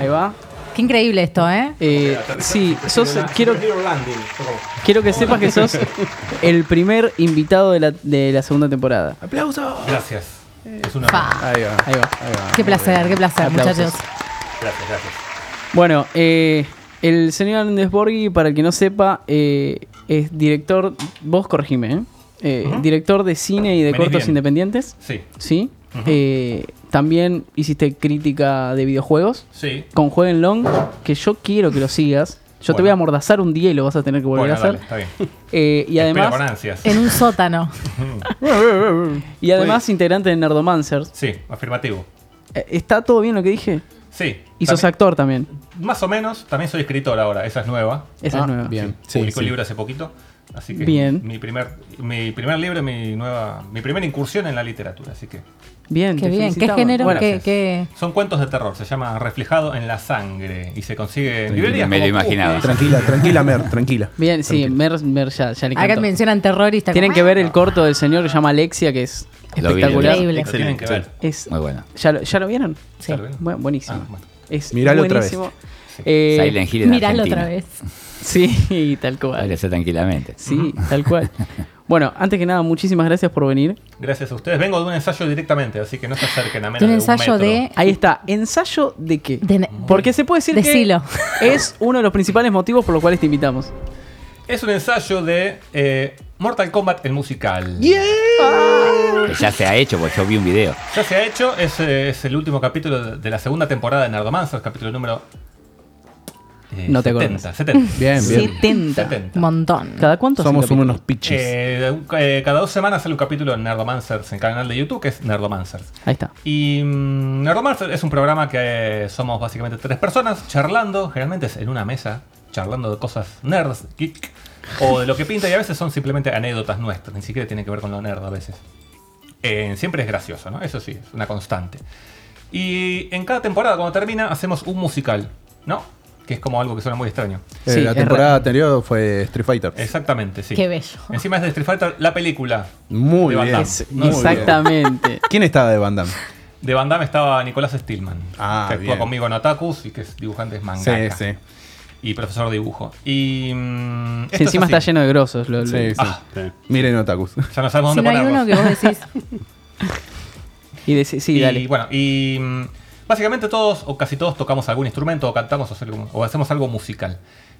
[SPEAKER 3] ahí va.
[SPEAKER 9] Qué increíble esto, ¿eh?
[SPEAKER 3] Eh, sí, sos, quiero, quiero que sepas que sos el primer invitado de la, de la segunda temporada.
[SPEAKER 4] Gracias. Es una.
[SPEAKER 5] Ahí va.
[SPEAKER 3] Ahí va.
[SPEAKER 5] Ahí va.
[SPEAKER 9] Qué placer, qué placer,
[SPEAKER 3] Aplausos.
[SPEAKER 9] muchachos.
[SPEAKER 4] Gracias, gracias.
[SPEAKER 3] Bueno, eh, el señor Andrés Borghi, para el que no sepa, eh, es director, vos corregime, ¿eh? Eh, director de cine y de
[SPEAKER 4] Venís
[SPEAKER 3] cortos
[SPEAKER 4] bien.
[SPEAKER 3] independientes,
[SPEAKER 4] Sí,
[SPEAKER 3] ¿sí? Eh, también hiciste crítica de videojuegos
[SPEAKER 4] sí.
[SPEAKER 3] con Jueguen Long, que yo quiero que lo sigas. Yo te voy a amordazar un día y lo vas a tener que volver
[SPEAKER 4] Bueno,
[SPEAKER 3] a hacer.
[SPEAKER 4] dale, está bien.
[SPEAKER 3] Eh, y además,
[SPEAKER 4] ansias.
[SPEAKER 9] En un sótano.
[SPEAKER 3] y además integrante de Nerdomancers.
[SPEAKER 4] Sí, afirmativo.
[SPEAKER 3] ¿Está todo bien lo que dije?
[SPEAKER 4] Sí.
[SPEAKER 3] Y sos actor también.
[SPEAKER 4] Más o menos. También soy escritor ahora. Esa es nueva.
[SPEAKER 3] Esa
[SPEAKER 5] Ah,
[SPEAKER 3] es nueva.
[SPEAKER 5] Bien. Sí,
[SPEAKER 4] Publicó
[SPEAKER 5] sí.
[SPEAKER 4] el libro hace poquito. Así que
[SPEAKER 3] Bien.
[SPEAKER 4] mi primer, mi primer libro, mi nueva, mi primera incursión en la literatura. Así que
[SPEAKER 3] Bien,
[SPEAKER 9] Qué bien. ¿Qué género?
[SPEAKER 3] Bueno,
[SPEAKER 9] ¿Qué,
[SPEAKER 4] son cuentos de terror. Se llama Reflejado en la sangre y se consigue en
[SPEAKER 6] Sí,
[SPEAKER 4] librerías.
[SPEAKER 6] me lo imaginaba.
[SPEAKER 5] Tranquila, tranquila, Mer, tranquila.
[SPEAKER 3] Bien, sí, Mer, Mer ya, ya le
[SPEAKER 9] Acá mencionan terror y está
[SPEAKER 3] Tienen
[SPEAKER 9] como,
[SPEAKER 3] que ver el corto del señor que se llama Alexia, que es espectacular.
[SPEAKER 9] Increíble.
[SPEAKER 4] Lo tienen que ver.
[SPEAKER 3] Es,
[SPEAKER 6] Muy bueno.
[SPEAKER 3] ¿ya, lo, ¿Ya lo vieron?
[SPEAKER 9] Sí.
[SPEAKER 3] Buenísimo.
[SPEAKER 4] Ah, bueno.
[SPEAKER 3] Es
[SPEAKER 5] Míralo otra vez.
[SPEAKER 3] Eh,
[SPEAKER 6] Silent Hill en
[SPEAKER 9] Míralo
[SPEAKER 6] Argentina.
[SPEAKER 9] otra vez.
[SPEAKER 3] Sí, tal
[SPEAKER 6] Podría
[SPEAKER 3] cual.
[SPEAKER 6] ser tranquilamente.
[SPEAKER 3] Sí, tal cual. Bueno, antes que nada, muchísimas gracias por venir.
[SPEAKER 4] Gracias a ustedes. Vengo de un ensayo directamente, así que no se acerquen a menos
[SPEAKER 9] De un
[SPEAKER 4] de
[SPEAKER 9] ensayo
[SPEAKER 4] metro.
[SPEAKER 9] de.
[SPEAKER 3] Ahí está, ensayo de qué.
[SPEAKER 9] de-
[SPEAKER 3] Porque se puede decir
[SPEAKER 9] Decilo.
[SPEAKER 3] que es uno de los principales motivos por los cuales te invitamos.
[SPEAKER 4] Es un ensayo de eh, Mortal Kombat el musical.
[SPEAKER 6] Que ya se ha hecho, porque yo vi un video.
[SPEAKER 4] Ya se ha hecho, es, eh, es el último capítulo de- la segunda temporada de Nerdomancer, capítulo número. eh,
[SPEAKER 3] No te
[SPEAKER 4] 70,
[SPEAKER 3] acuerdas.
[SPEAKER 4] 70.
[SPEAKER 5] Bien, bien.
[SPEAKER 3] 70.
[SPEAKER 4] 70.
[SPEAKER 9] Un montón.
[SPEAKER 3] ¿Cada cuánto
[SPEAKER 5] Somos unos pichis.
[SPEAKER 4] Eh, eh, cada dos semanas sale un capítulo en Nerdomancers en el canal de YouTube, que es Nerdomancers.
[SPEAKER 3] Ahí está.
[SPEAKER 4] Y mm, Nerdomancer es un programa que eh, somos básicamente tres personas charlando, generalmente es en una mesa, charlando de cosas nerds, geek, o de lo que pinta, y a veces son simplemente anécdotas nuestras, ni siquiera tiene que ver con lo nerd a veces. Eh, siempre es gracioso, ¿no? Eso sí, es una constante. Y en cada temporada, cuando termina, hacemos un musical, ¿no? Que es como algo que suena muy extraño.
[SPEAKER 5] Eh,
[SPEAKER 3] sí,
[SPEAKER 5] la temporada anterior fue Street Fighter.
[SPEAKER 4] Exactamente, sí.
[SPEAKER 9] Qué bello.
[SPEAKER 4] Encima es de Street Fighter, la película.
[SPEAKER 5] Muy
[SPEAKER 4] de Van
[SPEAKER 5] bien.
[SPEAKER 4] Damme.
[SPEAKER 3] Es-
[SPEAKER 5] Muy bien.
[SPEAKER 3] exactamente.
[SPEAKER 5] ¿Quién estaba de Van Damme?
[SPEAKER 4] De Van Damme estaba Nicolás Stillman,
[SPEAKER 5] Ah,
[SPEAKER 4] que actúa
[SPEAKER 5] bien.
[SPEAKER 4] conmigo en Otakus y que es dibujante es mangaka.
[SPEAKER 5] Sí, sí.
[SPEAKER 4] Y profesor de dibujo. Y mm,
[SPEAKER 3] Sí,
[SPEAKER 4] esto
[SPEAKER 3] encima
[SPEAKER 4] es así.
[SPEAKER 3] está lleno de grosos. lo- lo-
[SPEAKER 5] Sí, sí.
[SPEAKER 4] Ah,
[SPEAKER 8] Sí.
[SPEAKER 5] Miren Otakus.
[SPEAKER 4] ya no sabemos
[SPEAKER 9] Si
[SPEAKER 4] dónde
[SPEAKER 9] no hay
[SPEAKER 4] ponerlos.
[SPEAKER 9] uno que vos decís.
[SPEAKER 3] Y de- sí,
[SPEAKER 4] y
[SPEAKER 3] dale.
[SPEAKER 4] bueno, y mm, básicamente todos o casi todos tocamos algún instrumento o cantamos o, hacer algún- o hacemos algo musical.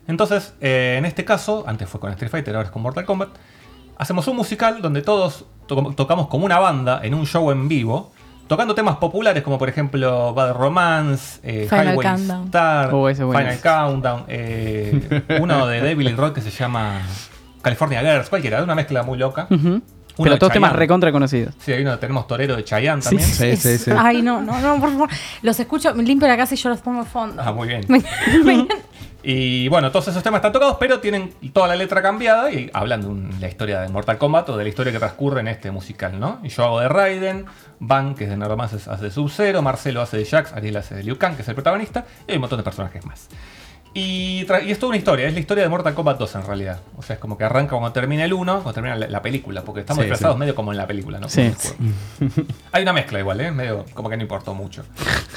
[SPEAKER 4] Entonces, eh, en este caso, antes fue con Street Fighter, ahora es con Mortal Kombat, hacemos un musical donde todos to- tocamos como una banda en un show en vivo, tocando temas populares como por ejemplo Bad Romance, eh,
[SPEAKER 9] Final
[SPEAKER 4] Highway
[SPEAKER 9] Countdown.
[SPEAKER 4] Star,
[SPEAKER 3] Oh, ese es
[SPEAKER 4] Final. Countdown, eh, uno de Devil y Rock que se llama California Girls, cualquiera, de una mezcla muy loca. Uno
[SPEAKER 3] Pero todos temas recontra conocidos.
[SPEAKER 4] Sí, hay uno, tenemos Torero de Chayanne también.
[SPEAKER 5] Sí, sí, sí.
[SPEAKER 9] Ay, no, no, no, por favor. Los escucho, me limpio la casa y yo los pongo a fondo.
[SPEAKER 4] Ah, muy bien.
[SPEAKER 9] Me- me-
[SPEAKER 4] Y bueno, todos esos temas están tocados, pero tienen toda la letra cambiada y hablan de la historia de Mortal Kombat o de la historia que transcurre en este musical, ¿no? Y yo hago de Raiden, Van, que es de Nerdomance, hace de Sub-Zero, Marcelo hace de Jax, Ariel hace de Liu Kang, que es el protagonista, y hay un montón de personajes más. Y, y es toda una historia, es la historia de Mortal Kombat 2 en realidad. O sea, es como que arranca cuando termina el 1, cuando termina la, la película, porque estamos
[SPEAKER 5] Sí,
[SPEAKER 4] disfrazados
[SPEAKER 5] sí.
[SPEAKER 4] medio como en la película, ¿no?
[SPEAKER 3] Sí.
[SPEAKER 4] Hay una mezcla igual, ¿eh? Medio como que no importó mucho.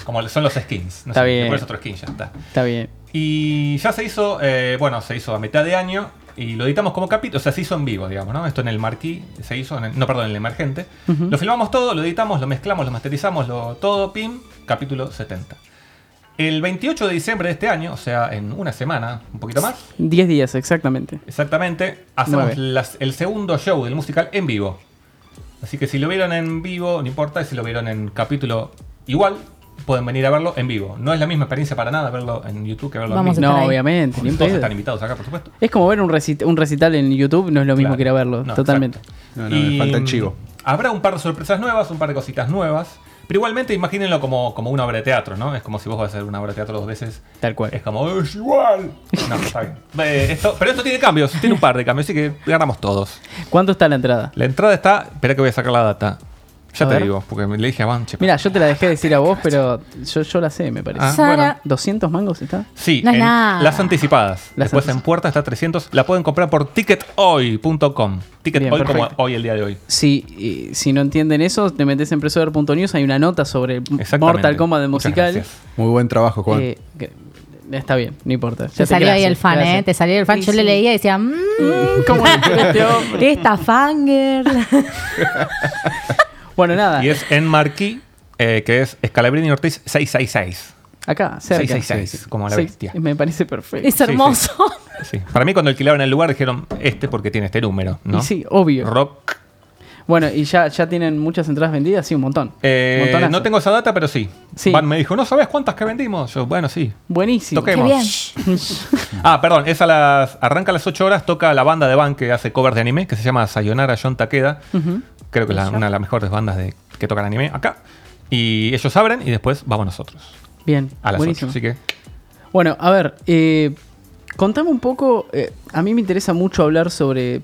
[SPEAKER 4] Como son los skins. No
[SPEAKER 3] Está
[SPEAKER 4] sé,
[SPEAKER 3] bien.
[SPEAKER 4] otro skin ya está.
[SPEAKER 3] Está bien.
[SPEAKER 4] Y ya se hizo, eh, bueno, se hizo a mitad de año y lo editamos como capítulo, o sea, se hizo en vivo, digamos, ¿no? Esto en el marquí, se hizo, en el- no, perdón, en el emergente. Lo filmamos todo, lo editamos, lo mezclamos, lo masterizamos, lo, todo, pim, capítulo 70. El 28 de diciembre de este año, o sea, en una semana, un poquito más,
[SPEAKER 3] 10 días, exactamente.
[SPEAKER 4] exactamente, hacemos las- el segundo show del musical en vivo. Así que si lo vieron en vivo, no importa, y si lo vieron en capítulo igual, pueden venir a verlo en vivo. No es la misma experiencia para nada verlo en YouTube que verlo
[SPEAKER 9] Vamos
[SPEAKER 4] en vivo.
[SPEAKER 3] No,
[SPEAKER 9] ahí.
[SPEAKER 3] obviamente. ni
[SPEAKER 4] Todos están invitados acá, por supuesto.
[SPEAKER 3] Es como ver un, recit- un recital en YouTube, no es lo mismo
[SPEAKER 4] Claro.
[SPEAKER 3] que ir a verlo,
[SPEAKER 4] No,
[SPEAKER 3] totalmente.
[SPEAKER 4] exacto.
[SPEAKER 5] No, no, me falta el chivo.
[SPEAKER 4] Habrá un par de sorpresas nuevas, un par de cositas nuevas. Pero igualmente imagínenlo como, como una obra de teatro, ¿no? Es como si vos vas a hacer una obra de teatro dos veces.
[SPEAKER 3] Tal cual.
[SPEAKER 4] Es como, es igual. No, está bien. Eh, esto- pero esto tiene cambios, tiene un par de cambios, así que ganamos todos.
[SPEAKER 3] ¿Cuánto está la entrada?
[SPEAKER 4] La entrada está. Espera que voy a sacar la data. Ya
[SPEAKER 3] A
[SPEAKER 4] te
[SPEAKER 3] ver.
[SPEAKER 4] digo, porque me le dije a Van, che,
[SPEAKER 3] Mira, yo te la dejé decir a vos, pero yo, yo la sé, me parece.
[SPEAKER 4] Ah,
[SPEAKER 9] Sara,
[SPEAKER 4] bueno.
[SPEAKER 3] ¿200 mangos está?
[SPEAKER 4] Sí,
[SPEAKER 9] No es
[SPEAKER 4] en
[SPEAKER 9] nada.
[SPEAKER 4] las anticipadas.
[SPEAKER 3] Las
[SPEAKER 4] Después
[SPEAKER 3] antici-
[SPEAKER 4] en puerta está 300. La pueden comprar por tickethoy.com. Ticket
[SPEAKER 3] Bien,
[SPEAKER 4] hoy como
[SPEAKER 3] perfecto.
[SPEAKER 4] hoy, el día de hoy.
[SPEAKER 3] Si, y si no entienden eso, te metes en presover.news, hay una nota sobre el
[SPEAKER 4] Exactamente.
[SPEAKER 3] Mortal Kombat de
[SPEAKER 4] Muchas
[SPEAKER 3] musical.
[SPEAKER 4] gracias.
[SPEAKER 5] Muy buen trabajo, Juan.
[SPEAKER 3] Eh, que- está bien, no importa. Ya
[SPEAKER 9] te salió ahí
[SPEAKER 3] gracias,
[SPEAKER 9] el fan,
[SPEAKER 3] gracias.
[SPEAKER 9] ¿eh? Te salió el fan.
[SPEAKER 3] Sí,
[SPEAKER 9] Yo le
[SPEAKER 3] sí.
[SPEAKER 9] leía y decía, mmm,
[SPEAKER 3] ¿Cómo le quiere este hombre?
[SPEAKER 9] esta fangirl.
[SPEAKER 3] Bueno, nada.
[SPEAKER 4] Y es en Marquí, eh, que es Escalabrini Ortiz 666.
[SPEAKER 3] Acá, cerca.
[SPEAKER 4] 666, como la
[SPEAKER 3] Sí,
[SPEAKER 4] bestia.
[SPEAKER 3] Me parece perfecto.
[SPEAKER 9] es hermoso.
[SPEAKER 4] Sí. Para mí, cuando alquilaron el lugar, dijeron este porque tiene este número, ¿no?
[SPEAKER 3] Y sí, obvio.
[SPEAKER 4] Rock.
[SPEAKER 3] Bueno, y ya, ya tienen muchas entradas vendidas, sí, un montón.
[SPEAKER 4] Eh,
[SPEAKER 3] Montonazo.
[SPEAKER 4] no tengo esa data, pero sí.
[SPEAKER 3] Sí.
[SPEAKER 4] Van me dijo, ¿no sabes cuántas que vendimos? Yo, bueno, sí.
[SPEAKER 3] Buenísimo.
[SPEAKER 4] Toquemos.
[SPEAKER 9] bien.
[SPEAKER 4] Ah, perdón, es a las, arranca a las 8 horas, toca la banda de Van que hace covers de anime, que se llama Sayonara John Takeda. Creo que es la- una de las mejores bandas de, que tocan anime acá. Y ellos abren y después vamos nosotros.
[SPEAKER 3] Bien,
[SPEAKER 4] A las
[SPEAKER 3] buenísimo.
[SPEAKER 4] 8. Así que
[SPEAKER 3] Bueno, a ver, eh, contame un poco. eh, a mí me interesa mucho hablar sobre.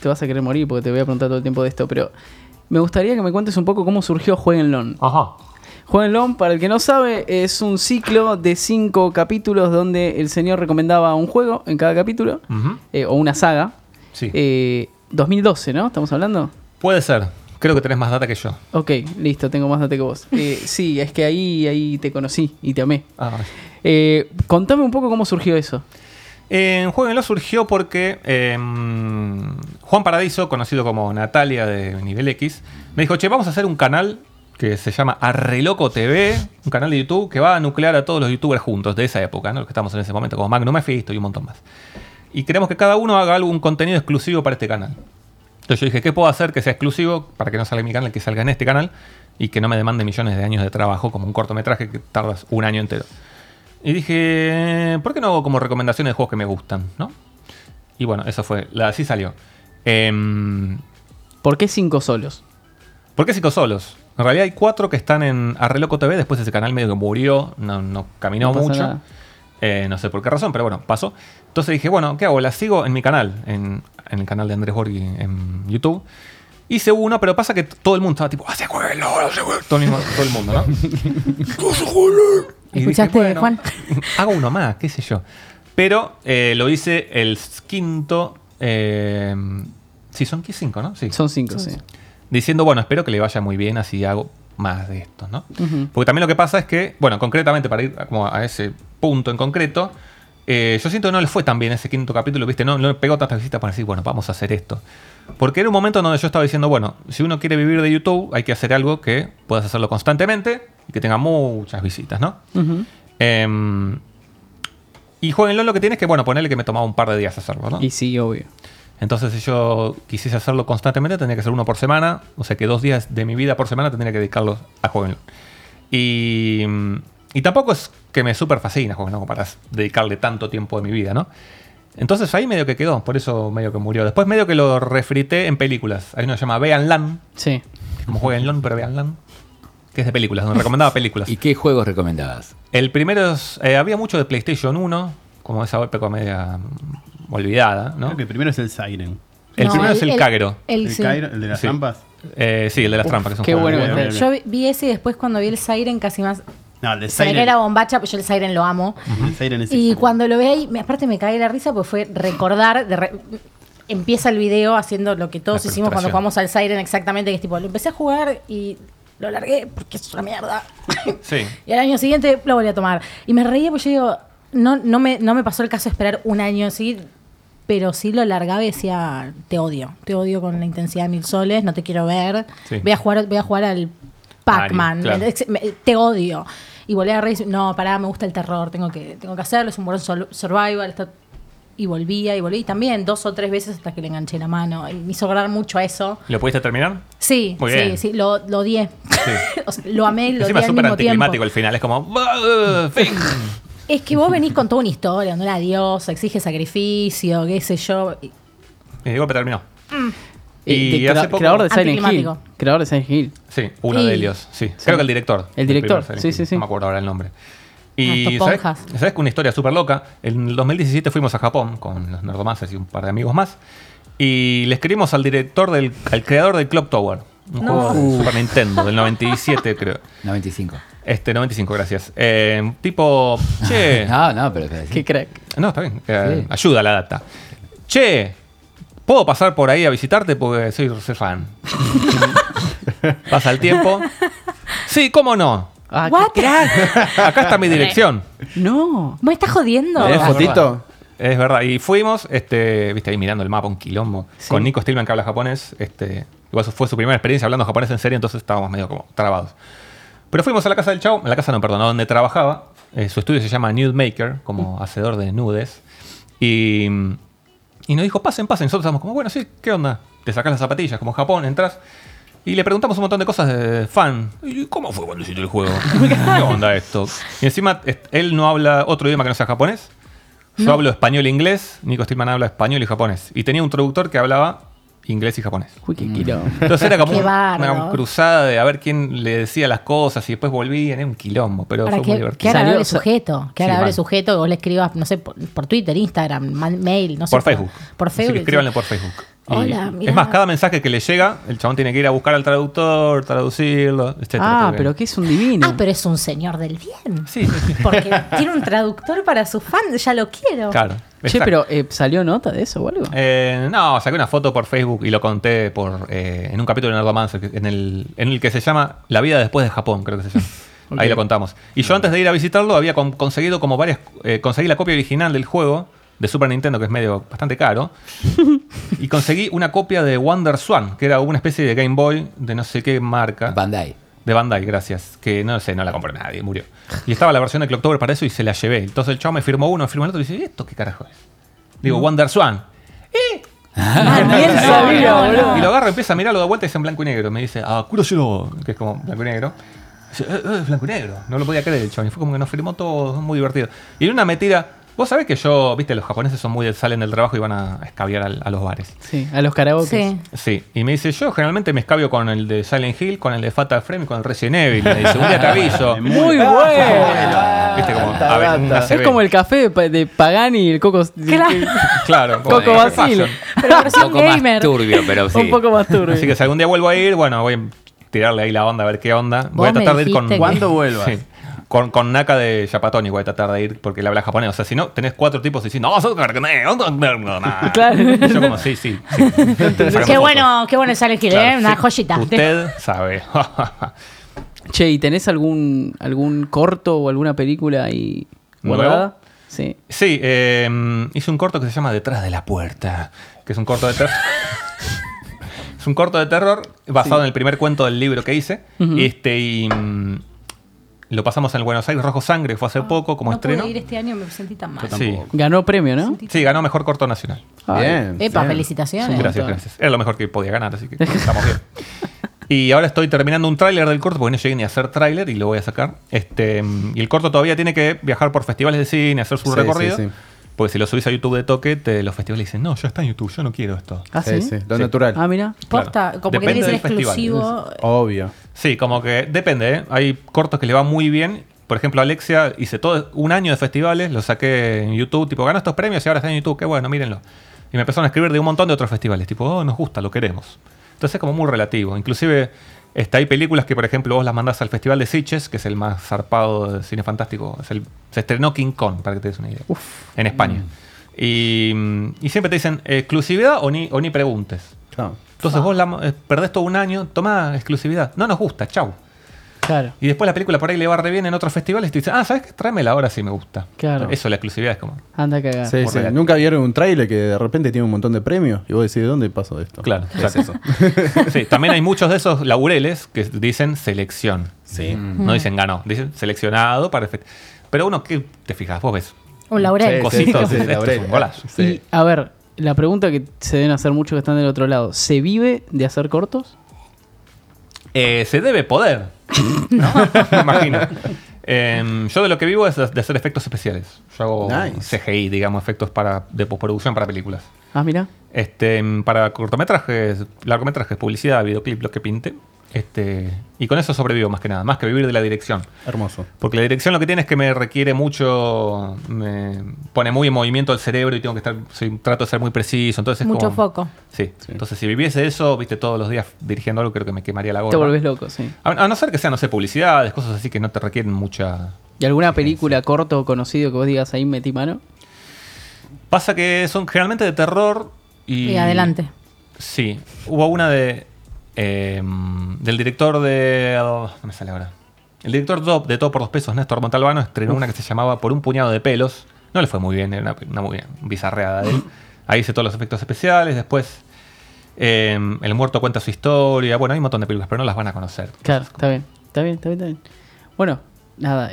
[SPEAKER 3] Te vas a querer morir porque te voy a preguntar todo el tiempo de esto, pero me gustaría que me cuentes un poco cómo surgió Jueguenlon.
[SPEAKER 4] Ajá.
[SPEAKER 3] Jueguenlon, para el que no sabe, es un ciclo de cinco capítulos donde el señor recomendaba un juego en cada capítulo, eh, o una saga.
[SPEAKER 4] Sí.
[SPEAKER 3] Eh, 2012, ¿no? ¿Estamos hablando?
[SPEAKER 4] Puede ser. Creo que tenés más data que yo.
[SPEAKER 3] Ok, listo, tengo más data que vos. Eh, sí, es que ahí, ahí te conocí y te amé.
[SPEAKER 4] Ah,
[SPEAKER 3] Eh, contame un poco cómo surgió eso.
[SPEAKER 4] En Jueguenlo surgió porque eh, Juan Paradiso, conocido como Natalia de Nivel X, me dijo, che, vamos a hacer un canal que se llama Arreloco TV, un canal de YouTube que va a nuclear a todos los youtubers juntos de esa época, los que estamos en ese momento, como Magnum Mephisto y un montón más. Y queremos que cada uno haga algún contenido exclusivo para este canal. Entonces yo dije, ¿qué puedo hacer que sea exclusivo para que no salga en mi canal, que salga en este canal y que no me demande millones de años de trabajo como un cortometraje que tardas un año entero? Y dije, ¿por qué no hago como recomendaciones de juegos que me gustan? ¿no? Y bueno, eso fue, la, así salió. Em,
[SPEAKER 3] ¿Por qué cinco solos?
[SPEAKER 4] ¿Por qué cinco solos? En realidad hay cuatro que están en Arreloco TV, después ese canal medio que murió, no, no caminó
[SPEAKER 3] No pasa
[SPEAKER 4] mucho.
[SPEAKER 3] nada.
[SPEAKER 4] Eh, no sé por qué razón, pero bueno, pasó. Entonces dije, bueno, ¿qué hago? La sigo en mi canal, en, en el canal de Andrés Borghi en YouTube. Hice uno, pero pasa que todo el mundo estaba tipo, hace hace juego. Todo, el mismo- todo el mundo, ¿no? Y dije,
[SPEAKER 9] ¿Escuchaste,
[SPEAKER 4] bueno,
[SPEAKER 9] Juan?
[SPEAKER 4] Hago uno más, qué sé yo. Pero eh, lo hice el quinto. Eh, sí, son cinco, ¿no? Sí.
[SPEAKER 3] Son cinco, sí.
[SPEAKER 4] Diciendo, bueno, espero que le vaya muy bien, así hago más de esto, ¿no?
[SPEAKER 3] Ujú.
[SPEAKER 4] Porque también lo que pasa es que, bueno, concretamente, para ir a- como a ese punto en concreto, eh, yo siento que no le fue tan bien ese quinto capítulo, ¿viste? No, no le pegó tantas visitas para decir, bueno, vamos a hacer esto. Porque era un momento donde yo estaba diciendo, bueno, si uno quiere vivir de YouTube, hay que hacer algo que puedas hacerlo constantemente y que tenga muchas visitas, ¿no? Em, y Jueguenlo lo que tiene es que, bueno, ponerle que me tomaba un par de días hacerlo, ¿no?
[SPEAKER 3] Y sí, obvio.
[SPEAKER 4] Entonces, si yo quisiese hacerlo constantemente, tendría que hacer uno por semana. O sea que dos días de mi vida por semana tendría que dedicarlos a Jueguenlo. Y, y tampoco es que me súper fascina Jueguenlo para dedicarle tanto tiempo de mi vida, ¿no? Entonces ahí medio que quedó, por eso medio que murió. Después medio que lo refrité en películas. Hay uno que se llama Vean Lan,
[SPEAKER 3] Sí.
[SPEAKER 4] como Jueguenlo, pero Vean Lan, que es de películas, donde recomendaba películas.
[SPEAKER 6] ¿Y qué juegos recomendabas?
[SPEAKER 4] El primero es, eh, había mucho de PlayStation 1, como esa época media mm, olvidada, ¿no?
[SPEAKER 8] Creo que el primero es el Siren.
[SPEAKER 4] El
[SPEAKER 9] No,
[SPEAKER 4] primero es el.
[SPEAKER 9] El,
[SPEAKER 8] El,
[SPEAKER 9] sí.
[SPEAKER 8] Cairo- el de las
[SPEAKER 4] Sí.
[SPEAKER 8] trampas.
[SPEAKER 4] Eh, sí, el de las trampas, que es un
[SPEAKER 3] qué
[SPEAKER 4] juego
[SPEAKER 3] bueno.
[SPEAKER 9] Yo vi ese y después cuando vi el Siren casi más...
[SPEAKER 8] No, el de Siren.
[SPEAKER 9] la bombacha, pero yo el Siren lo amo.
[SPEAKER 8] El Siren es
[SPEAKER 9] Y cuando lo ve ahí, me- aparte me cae la risa porque fue recordar, de re- empieza el video haciendo lo que todos hicimos cuando jugamos al Siren exactamente, que es tipo, lo empecé a jugar y lo largué porque es una mierda.
[SPEAKER 4] Sí.
[SPEAKER 9] y al año siguiente lo volví a tomar. Y me reía porque yo digo, no, no, me, no me pasó el caso de esperar un año así, pero sí lo largaba y decía, te odio, te odio con la intensidad de mil soles, no te quiero ver,
[SPEAKER 4] Sí.
[SPEAKER 9] voy, a jugar, voy a jugar al Pac-Man,
[SPEAKER 4] claro.
[SPEAKER 9] te odio. Y volví a reír, no, pará, me gusta el terror, tengo que, tengo que hacerlo, es un buen survival. está- Y volvía y volví también dos o tres veces hasta que le enganché la mano. Y me hizo acordar mucho a eso.
[SPEAKER 4] ¿Lo pudiste terminar?
[SPEAKER 9] Sí,
[SPEAKER 4] Muy
[SPEAKER 9] sí,
[SPEAKER 4] bien.
[SPEAKER 9] sí, lo, lo odié. o sea, lo amé, lo
[SPEAKER 4] Encima
[SPEAKER 9] odié
[SPEAKER 4] es súper anticlimático el final. Es como.
[SPEAKER 9] Es que vos venís con toda una historia, donde la diosa exige sacrificio, qué sé yo. Y-
[SPEAKER 4] Y de golpe terminó.
[SPEAKER 3] Eh,
[SPEAKER 4] Y
[SPEAKER 3] de-
[SPEAKER 4] hace poco-
[SPEAKER 3] Creador de Silent Hill. Creador de Silent Hill.
[SPEAKER 4] Sí, uno
[SPEAKER 9] Sí.
[SPEAKER 4] de ellos. Sí. Creo que el director.
[SPEAKER 3] El director, sí, sí, sí.
[SPEAKER 4] No me acuerdo ahora el nombre.
[SPEAKER 9] Unas
[SPEAKER 4] Y ¿sabes. ¿sabes que una historia súper loca? En el 2017 fuimos a Japón con los Nerdomancers y un par de amigos más. Y le escribimos al director, del, al creador del Clock Tower. Un
[SPEAKER 9] No.
[SPEAKER 4] juego de Super Nintendo, del 97 creo.
[SPEAKER 6] 95.
[SPEAKER 4] Este, 95, gracias. Eh, tipo, che,
[SPEAKER 6] No, no, pero.
[SPEAKER 3] Qué crack.
[SPEAKER 4] No, está bien. Eh,
[SPEAKER 6] Sí.
[SPEAKER 4] Ayuda la data. Che, ¿puedo pasar por ahí a visitarte? Porque soy, fan. Pasa el tiempo. Sí, ¿cómo no?
[SPEAKER 3] Ah,
[SPEAKER 9] What?
[SPEAKER 3] qué crack.
[SPEAKER 4] Acá está mi dirección.
[SPEAKER 3] No.
[SPEAKER 9] ¿Me estás jodiendo?
[SPEAKER 5] ¿Tenés
[SPEAKER 4] es
[SPEAKER 5] fotito?
[SPEAKER 4] Es verdad. Y fuimos, este, viste, ahí mirando el mapa, un quilombo,
[SPEAKER 3] Sí.
[SPEAKER 4] con Nico Stillman que habla japonés. Este, igual fue su primera experiencia hablando japonés en serio, entonces estábamos medio como trabados. Pero fuimos a la casa del chavo, a la casa no, perdón, a donde trabajaba. Eh, su estudio se llama Nude Maker, como hacedor de nudes. Y, y nos dijo, pasen, pasen. Nosotros estábamos como, bueno, sí, ¿qué onda? Te sacas las zapatillas, como Japón, entras. Y le preguntamos un montón de cosas de fan. ¿Y ¿Cómo fue cuando hiciste el juego? ¿Qué onda esto? Y encima, él no habla otro idioma que no sea japonés. Yo hablo español e inglés, Nico Stillman habla español y japonés. Y tenía un traductor que hablaba inglés y japonés.
[SPEAKER 3] Uy, qué quilombo.
[SPEAKER 4] Entonces era como
[SPEAKER 9] Qué
[SPEAKER 4] un- una cruzada de a ver quién le decía las cosas y después volvían. Era un quilombo, pero
[SPEAKER 9] Ahora,
[SPEAKER 4] fue muy
[SPEAKER 9] qué,
[SPEAKER 4] divertido.
[SPEAKER 9] qué agradable
[SPEAKER 3] Salió-
[SPEAKER 9] sujeto.
[SPEAKER 4] Sí,
[SPEAKER 9] Qué agradable
[SPEAKER 4] mal.
[SPEAKER 9] sujeto que vos le escribas, no sé, por, por Twitter, Instagram, ma- mail, no sé.
[SPEAKER 4] Por Facebook.
[SPEAKER 9] Por
[SPEAKER 4] Así
[SPEAKER 9] Facebook.
[SPEAKER 4] que escríbanle por Facebook.
[SPEAKER 9] Hola,
[SPEAKER 4] es más, cada mensaje que le llega, el chabón tiene que ir a buscar al traductor, traducirlo, etc.
[SPEAKER 3] Ah, pero que es un divino.
[SPEAKER 9] Ah, pero es un señor del bien.
[SPEAKER 4] Sí, sí, sí.
[SPEAKER 9] Porque tiene un traductor para sus fans, ya lo quiero.
[SPEAKER 4] Claro.
[SPEAKER 3] Che, pero eh, ¿salió nota de eso o algo?
[SPEAKER 4] Eh, no, saqué una foto por Facebook y lo conté por eh, en un capítulo de Nerdomancer, en el, en el que se llama La vida después de Japón, creo que se llama. Ahí lo contamos. Y yo antes de ir a visitarlo había con- conseguido como varias... eh, conseguí la copia original del juego de Super Nintendo, que es medio bastante caro. y conseguí una copia de Wonder Swan, que era una especie de Game Boy de no sé qué marca.
[SPEAKER 6] Bandai.
[SPEAKER 4] De Bandai, gracias. Que no sé, no la compró nadie, murió. Y estaba la versión de Clocktober para eso y se la llevé. Entonces el chavo me firmó uno, me firmó el otro y dice, ¿y esto qué carajo es? Digo, Wonder Swan. ¡Eh!
[SPEAKER 9] Ah, no,
[SPEAKER 3] sabía,
[SPEAKER 9] no.
[SPEAKER 4] Y lo agarro, empieza a mirarlo de vuelta y es en blanco y negro. Me dice, ah, Kuroshiро, que es como blanco y negro. Dice, "Eh, eh, blanco y negro. No lo podía creer el chabón. Y fue como que nos firmó todo, muy divertido. Y en una metida, vos sabés que yo, viste, los japoneses son muy, salen del trabajo y van a escabiar al- a los bares.
[SPEAKER 3] Sí, a los karaoke.
[SPEAKER 9] Sí.
[SPEAKER 4] Sí, y me dice, yo generalmente me escabio con el de Silent Hill, con el de Fatal Frame y con el Resident Evil. Me dice, un día te aviso.
[SPEAKER 3] Muy bueno.
[SPEAKER 4] Viste como,
[SPEAKER 5] Tanta
[SPEAKER 4] a ver,
[SPEAKER 5] data.
[SPEAKER 4] una
[SPEAKER 3] Es como el café de, Pa- de Pagani y el Coco.
[SPEAKER 9] Claro.
[SPEAKER 4] Claro, como
[SPEAKER 3] Coco
[SPEAKER 4] de
[SPEAKER 3] Basile.
[SPEAKER 4] fashion.
[SPEAKER 9] Pero
[SPEAKER 6] Un
[SPEAKER 9] versión
[SPEAKER 6] poco más
[SPEAKER 9] gamer.
[SPEAKER 6] turbio, pero sí.
[SPEAKER 3] Un poco más turbio.
[SPEAKER 4] Así que si algún día vuelvo a ir, bueno, voy a tirarle ahí la onda a ver qué onda. Voy a
[SPEAKER 9] Vos me
[SPEAKER 4] tratar de ir con.
[SPEAKER 9] dijiste que-
[SPEAKER 8] Cuando vuelvas.
[SPEAKER 4] Sí. Con, con Naka de Yapatoni voy a tratar de ir porque él habla japonés. O sea, si no, tenés cuatro tipos diciendo, no,
[SPEAKER 3] Claro.
[SPEAKER 4] Y yo como, sí, sí. sí.
[SPEAKER 9] Qué bueno, qué bueno el
[SPEAKER 4] fotos.
[SPEAKER 9] ¿eh?
[SPEAKER 4] Claro,
[SPEAKER 9] Una
[SPEAKER 4] sí.
[SPEAKER 9] joyita.
[SPEAKER 4] Usted sabe.
[SPEAKER 3] Che, ¿y tenés algún, algún corto o alguna película ahí guardada? Sí.
[SPEAKER 4] Sí, eh, hice un corto que se llama Detrás de la Puerta, que es un corto de terror. es un corto de terror basado en el primer cuento del libro que hice. Este, y mm, lo pasamos en el Buenos Aires Rojo Sangre, que fue hace poco como
[SPEAKER 9] no
[SPEAKER 4] estreno.
[SPEAKER 9] pude ir este año, me sentí tan mal.
[SPEAKER 4] Sí.
[SPEAKER 3] Ganó premio, ¿no?
[SPEAKER 4] sí, ganó Mejor Corto Nacional.
[SPEAKER 5] Bien.
[SPEAKER 9] Epa,
[SPEAKER 5] bien.
[SPEAKER 9] felicitaciones.
[SPEAKER 4] Gracias, gracias. Era lo mejor que podía ganar, así que estamos bien. Y ahora estoy terminando un tráiler del corto, porque no llegué ni a hacer tráiler y lo voy a sacar. Este, y el corto todavía tiene que viajar por festivales de cine, hacer su
[SPEAKER 5] Sí,
[SPEAKER 4] recorrido.
[SPEAKER 5] sí, sí.
[SPEAKER 4] Porque si lo subís a YouTube de toque, te- los festivales dicen, no, ya está en YouTube, yo no quiero esto.
[SPEAKER 3] ¿Ah,
[SPEAKER 5] Sí,
[SPEAKER 3] sí?
[SPEAKER 5] sí, lo
[SPEAKER 4] Sí.
[SPEAKER 5] natural.
[SPEAKER 3] Ah, mira.
[SPEAKER 9] Posta,
[SPEAKER 4] Claro.
[SPEAKER 9] como que
[SPEAKER 4] Depende
[SPEAKER 9] tiene que ser
[SPEAKER 4] del festival.
[SPEAKER 9] exclusivo.
[SPEAKER 5] Obvio.
[SPEAKER 4] Sí, como que depende, ¿eh? Hay cortos que le va muy bien. Por ejemplo, Alexia hice todo un año de festivales, lo saqué en YouTube, tipo, ganó estos premios y ahora está en YouTube, qué bueno, mírenlo. Y me empezaron a escribir de un montón de otros festivales, tipo, oh, nos gusta, lo queremos. Entonces es como muy relativo. Inclusive está, hay películas que, por ejemplo, vos las mandás al Festival de Sitges, que es el más zarpado de cine fantástico. Es el- se estrenó King Kong, para que te des una idea. En España. Y, mm, y siempre te dicen, exclusividad o ni, o ni preguntes.
[SPEAKER 5] Claro.
[SPEAKER 4] Entonces vos la- eh, perdés todo un año, toma exclusividad. No nos gusta, chau.
[SPEAKER 3] Claro.
[SPEAKER 4] Y después la película por ahí le va re bien en otros festivales y te dicen, ah, ¿sabes qué? Tráemela ahora sí me gusta.
[SPEAKER 3] Claro.
[SPEAKER 4] Eso, la exclusividad es como.
[SPEAKER 3] Anda a cagar.
[SPEAKER 5] Sí, sí. Nunca vieron un tráiler que de repente tiene un montón de premios y vos decís, ¿de dónde pasó esto?
[SPEAKER 4] Claro,
[SPEAKER 5] es eso.
[SPEAKER 4] Sí, también hay muchos de esos laureles que dicen selección.
[SPEAKER 5] Sí.
[SPEAKER 4] No dicen ganó, dicen seleccionado para el festi- Pero uno, ¿qué te fijas? Vos ves
[SPEAKER 9] Un laurel.
[SPEAKER 5] Sí,
[SPEAKER 4] cositos,
[SPEAKER 5] laurel.
[SPEAKER 3] Y, a ver, la pregunta que se deben hacer muchos que están del otro lado. ¿Se vive de hacer cortos?
[SPEAKER 4] Eh, se debe poder. ¿no? Me imagino. Em, yo de lo que vivo es de hacer efectos especiales. Yo hago
[SPEAKER 5] Nice.
[SPEAKER 4] CGI, digamos, efectos para, de postproducción para películas.
[SPEAKER 3] Ah, mira.
[SPEAKER 4] Este, em, para cortometrajes, largometrajes, publicidad, videoclip, lo que pinte. Este, y con eso sobrevivo más que nada, más que vivir de la dirección.
[SPEAKER 5] Hermoso.
[SPEAKER 4] Porque la dirección lo que tiene es que me requiere mucho, me pone muy en movimiento el cerebro y tengo que estar, soy- trato de ser muy preciso. Entonces es
[SPEAKER 9] Mucho
[SPEAKER 4] como-
[SPEAKER 9] foco.
[SPEAKER 4] Sí. Entonces si viviese eso, viste, todos los días dirigiendo algo, creo que me quemaría la gorra.
[SPEAKER 3] Te volvés loco, sí.
[SPEAKER 4] A, a no ser que sean, no sé, publicidades, cosas así que no te requieren mucha.
[SPEAKER 3] ¿Y alguna película corto o conocido que vos digas ahí metí mano?
[SPEAKER 4] Pasa que son generalmente de terror y.
[SPEAKER 9] Y adelante.
[SPEAKER 4] Sí. Hubo una de. Eh, del director de. oh, no me sale ahora. El director de Todo por dos pesos, Néstor Montalbano, estrenó una que se llamaba Por un puñado de pelos. No le fue muy bien, era una, una muy bien bizarreada de él. Ahí hice todos los efectos especiales. Después. eh, el muerto cuenta su historia. Bueno, hay un montón de películas, pero no las van a conocer.
[SPEAKER 3] Claro, está bien. Está bien, está bien, está bien. Bueno, nada.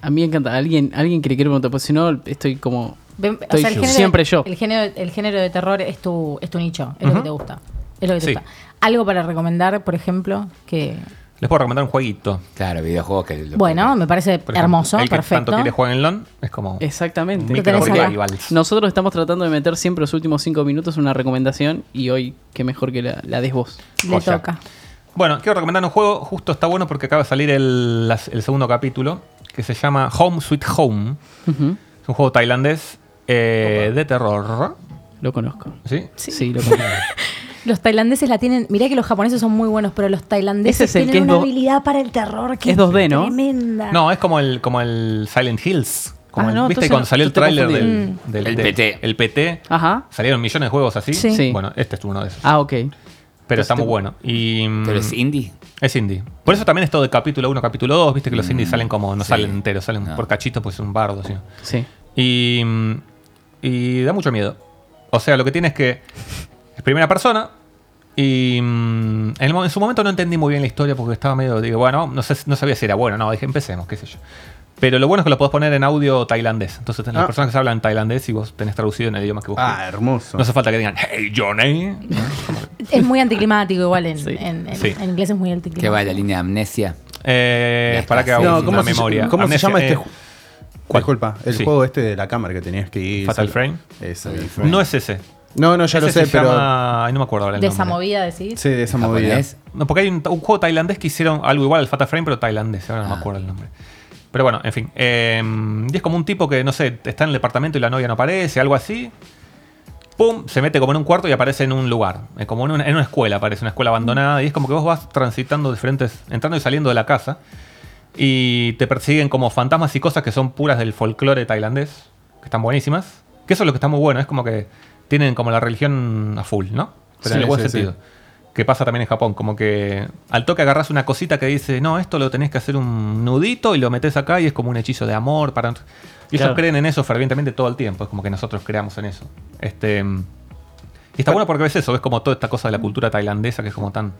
[SPEAKER 3] A mí me encanta. Alguien, alguien que le quiere preguntar, pues si no, estoy como.
[SPEAKER 9] Ven- o
[SPEAKER 3] Estoy
[SPEAKER 9] sea, el
[SPEAKER 3] yo.
[SPEAKER 9] género,
[SPEAKER 3] Siempre yo.
[SPEAKER 9] El género, el género de terror es tu, es tu nicho, es lo que te gusta. Es lo que te
[SPEAKER 4] Sí.
[SPEAKER 9] gusta. Algo para recomendar, por ejemplo, que.
[SPEAKER 4] Les puedo recomendar un jueguito.
[SPEAKER 6] Claro, videojuegos que... lo-
[SPEAKER 9] Bueno, me parece
[SPEAKER 4] Por ejemplo,
[SPEAKER 9] hermoso,
[SPEAKER 4] el que
[SPEAKER 9] perfecto.
[SPEAKER 4] tanto quiere jugar en LON es como.
[SPEAKER 3] Exactamente. Nosotros estamos tratando de meter siempre los últimos cinco minutos una recomendación y hoy, qué mejor que la, la des vos.
[SPEAKER 9] Le
[SPEAKER 4] Joya.
[SPEAKER 9] toca.
[SPEAKER 4] Bueno, quiero recomendar un juego, justo está bueno porque acaba de salir el, el segundo capítulo, que se llama Home Sweet Home. Es un juego tailandés eh, de terror.
[SPEAKER 3] Lo conozco.
[SPEAKER 4] ¿Sí?
[SPEAKER 3] Sí, lo conozco.
[SPEAKER 9] Los tailandeses la tienen. Mirá que los japoneses son muy buenos, pero los tailandeses
[SPEAKER 3] es
[SPEAKER 9] tienen una
[SPEAKER 3] do-
[SPEAKER 9] habilidad para el terror que
[SPEAKER 3] es 2D, ¿no?
[SPEAKER 9] tremenda.
[SPEAKER 4] No, es como el, como el Silent Hills. Como
[SPEAKER 3] Ah,
[SPEAKER 4] el-
[SPEAKER 3] no,
[SPEAKER 4] ¿Viste cuando salió el tráiler del,
[SPEAKER 9] Mm.
[SPEAKER 4] del-
[SPEAKER 6] El
[SPEAKER 4] del-
[SPEAKER 6] PT.
[SPEAKER 4] El PT.
[SPEAKER 3] Ajá.
[SPEAKER 4] Salieron millones de juegos así.
[SPEAKER 9] Sí.
[SPEAKER 3] Sí.
[SPEAKER 4] Bueno, este es uno de esos.
[SPEAKER 3] Ah, ok.
[SPEAKER 4] Pero está muy
[SPEAKER 3] te-
[SPEAKER 4] bueno. Y, mm,
[SPEAKER 6] Pero es indie.
[SPEAKER 4] Es indie. Por eso también es todo de capítulo 1, capítulo 2. Viste que los indies salen como, no
[SPEAKER 6] sí.
[SPEAKER 4] salen enteros, salen
[SPEAKER 6] No.
[SPEAKER 4] por cachitos, pues es un bardo. ¿sí?
[SPEAKER 3] Sí.
[SPEAKER 4] Y, mm, y da mucho miedo. O sea, lo que tiene es que es primera persona. Y mm, en, el mo- en su momento no entendí muy bien la historia porque estaba medio. Digo, bueno, no, sé, no sabía si era bueno. No, dije, empecemos, qué sé yo. Pero lo bueno es que lo podés poner en audio tailandés. Entonces tenés
[SPEAKER 5] Ah.
[SPEAKER 4] personas que se hablan tailandés y vos tenés traducido en el idioma que vos
[SPEAKER 5] Ah, hermoso.
[SPEAKER 4] No hace falta que digan, hey Johnny.
[SPEAKER 9] Es muy anticlimático igual en,
[SPEAKER 3] Sí.
[SPEAKER 9] en- en-
[SPEAKER 4] Sí.
[SPEAKER 9] en inglés es muy
[SPEAKER 6] Que
[SPEAKER 9] anticlimático.
[SPEAKER 6] va la línea amnesia.
[SPEAKER 4] Eh, para que haga una
[SPEAKER 6] No,
[SPEAKER 5] ¿cómo se-
[SPEAKER 4] memoria.
[SPEAKER 5] ¿Cómo se
[SPEAKER 4] Amnesia,
[SPEAKER 5] llama este
[SPEAKER 4] eh, ¿cuál?
[SPEAKER 5] Disculpa, el
[SPEAKER 4] Sí.
[SPEAKER 5] juego este de la cámara que tenías que ir.
[SPEAKER 4] Fatal Frame. No es ese.
[SPEAKER 5] No, no, ya lo
[SPEAKER 4] Ese
[SPEAKER 5] sé,
[SPEAKER 4] se
[SPEAKER 5] pero.
[SPEAKER 4] llama- ay, no me acuerdo ahora el
[SPEAKER 9] De
[SPEAKER 4] nombre.
[SPEAKER 9] esa movida, decís.
[SPEAKER 5] Sí, de esa movida.
[SPEAKER 6] japonés.
[SPEAKER 4] No, porque hay un, un juego tailandés que hicieron algo igual al Fatal Frame, pero tailandés. Ahora no me
[SPEAKER 6] Ah.
[SPEAKER 4] acuerdo el nombre. Pero bueno, en fin. eh, y es como un tipo que, no sé, está en el departamento y la novia no aparece, algo así. Pum, se mete como en un cuarto y aparece en un lugar. eh, Como en una, en una escuela, aparece una escuela abandonada. Y es como que vos vas transitando diferentes, entrando y saliendo de la casa. Y te persiguen como fantasmas y cosas que son puras del folclore tailandés, que están buenísimas. Que eso es lo que está muy bueno, es como que tienen como la religión a full, ¿no? Pero en el buen
[SPEAKER 5] sí,
[SPEAKER 4] sentido. que pasa también en Japón. Como que al toque agarras una cosita que dice, no, esto lo tenés que hacer un nudito y lo metes acá y es como un hechizo de amor. para Y ellos creen en eso fervientemente todo el tiempo. Es como que nosotros creamos en eso. Este, y está bueno porque ves eso, ves como toda esta cosa de la cultura tailandesa que es como tan.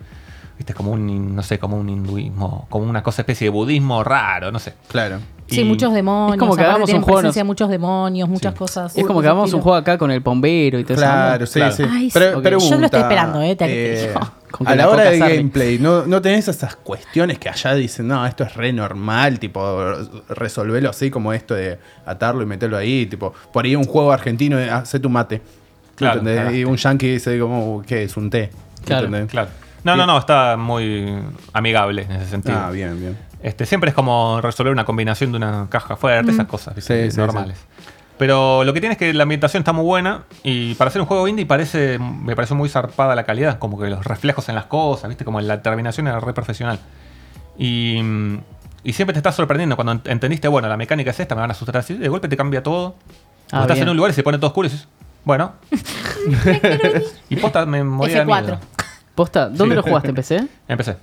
[SPEAKER 4] Viste, como un, no sé, como un hinduismo, como una cosa especie de budismo raro, no sé.
[SPEAKER 5] Claro.
[SPEAKER 9] Sí, muchos demonios.
[SPEAKER 3] es como que hagamos un juego,
[SPEAKER 9] muchos demonios, muchas cosas.
[SPEAKER 3] Es como que hagamos un juego acá con el bombero y todo eso.
[SPEAKER 5] Claro, sí,
[SPEAKER 4] Claro.
[SPEAKER 5] sí.
[SPEAKER 9] Ay,
[SPEAKER 5] Pero- pregunta,
[SPEAKER 9] Yo lo estoy esperando, eh, te-
[SPEAKER 5] eh, a
[SPEAKER 3] la
[SPEAKER 5] la hora del gameplay, ¿no, ¿no tenés esas cuestiones que allá dicen, no, esto es re normal, tipo, resolverlo así como esto de atarlo y meterlo ahí, tipo, por ahí un juego argentino, de, hace tu mate.
[SPEAKER 4] Claro.
[SPEAKER 5] Y un yankee dice como, ¿qué es? Un té.
[SPEAKER 3] Claro,
[SPEAKER 5] ¿entendés?
[SPEAKER 4] Claro. No, no, no, está muy amigable en ese sentido.
[SPEAKER 5] Ah, bien, bien.
[SPEAKER 4] Este, siempre es como resolver una combinación de una caja fuerte, esas cosas ¿viste?
[SPEAKER 5] Sí, sí,
[SPEAKER 4] normales. Pero lo que tiene es que la ambientación está muy buena y para hacer un juego indie parece, me pareció muy zarpada la calidad, como que los reflejos en las cosas, ¿viste? Como la terminación era re profesional. Y, mm, y siempre te estás sorprendiendo cuando ent- entendiste, bueno, la mecánica es esta, me van a asustar así, de golpe te cambia todo.
[SPEAKER 3] Ah,
[SPEAKER 4] estás
[SPEAKER 3] bien.
[SPEAKER 4] en un lugar y se pone todo oscuro y dices, bueno. y posta me moría de
[SPEAKER 9] F4.
[SPEAKER 4] miedo.
[SPEAKER 3] Posta, ¿dónde
[SPEAKER 4] Sí.
[SPEAKER 3] lo jugaste? ¿En PC?
[SPEAKER 4] Empecé.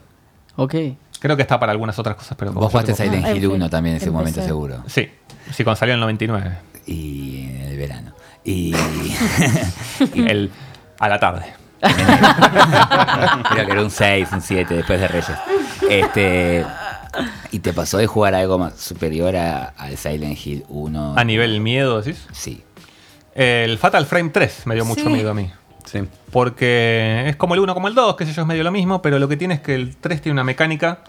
[SPEAKER 3] Ok.
[SPEAKER 4] Creo que está para algunas otras cosas, pero...
[SPEAKER 6] Vos jugaste Silent
[SPEAKER 9] Ah,
[SPEAKER 6] Hill
[SPEAKER 9] en
[SPEAKER 6] 1
[SPEAKER 9] fin,
[SPEAKER 6] también en ese momento seguro.
[SPEAKER 4] Sí, sí, cuando salió en el 99.
[SPEAKER 6] Y en el verano. Y.
[SPEAKER 4] El, a la tarde.
[SPEAKER 6] Creo que era un 6, un 7 después de Reyes. Este. ¿Y te pasó de jugar algo más superior a- al Silent Hill 1?
[SPEAKER 4] A nivel miedo, decís.
[SPEAKER 6] Sí.
[SPEAKER 4] El Fatal Frame 3 me dio mucho
[SPEAKER 9] Sí.
[SPEAKER 4] miedo a mí.
[SPEAKER 5] Sí.
[SPEAKER 4] Porque es como el 1 como el 2, que sé yo, es medio lo mismo, pero lo que tiene es que el 3 tiene una mecánica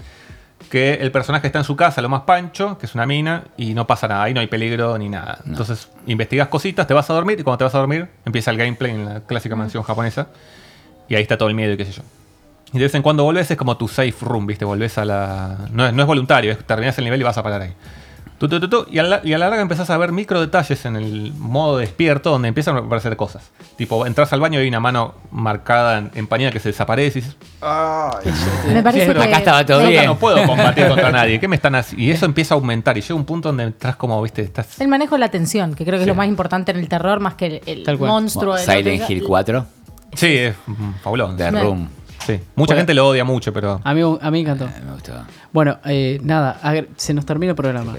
[SPEAKER 4] que el personaje está en su casa, lo más pancho, que es una mina, y no pasa nada, ahí no hay peligro ni nada. Entonces, investigas cositas, te vas a dormir, y cuando te vas a dormir, empieza el gameplay en la clásica mansión japonesa, y ahí está todo el miedo y qué sé yo. Y de vez en cuando volvés, es como tu safe room, ¿viste? Volvés a la. No es, no es voluntario, es terminás el nivel y vas a parar ahí. Tu, tu, tu, tu, y, a la, y a la larga empezás a ver micro detalles en el modo despierto donde empiezan a aparecer cosas. Tipo, entras al baño y hay una mano marcada, en- empañada que se desaparece y dices,
[SPEAKER 9] Me parece
[SPEAKER 4] Pero
[SPEAKER 9] que
[SPEAKER 6] acá estaba todo
[SPEAKER 4] "Nunca
[SPEAKER 6] bien.
[SPEAKER 4] no puedo combatir contra nadie. ¿Qué me están haciendo? Y eso empieza a aumentar y llega un punto donde entras como, viste, estás...
[SPEAKER 9] el manejo de la tensión, que creo que
[SPEAKER 4] Sí.
[SPEAKER 9] es lo más importante en el terror, más que el, monstruo. el
[SPEAKER 6] Silent Hill 4,
[SPEAKER 4] Sí, es fabuloso.
[SPEAKER 6] The Room.
[SPEAKER 4] Sí. Mucha
[SPEAKER 3] Bueno.
[SPEAKER 4] gente lo odia mucho, pero...
[SPEAKER 3] A mí, a mí me encantó.
[SPEAKER 6] Eh, Me gustó.
[SPEAKER 3] Bueno, eh, nada, se nos termina el programa.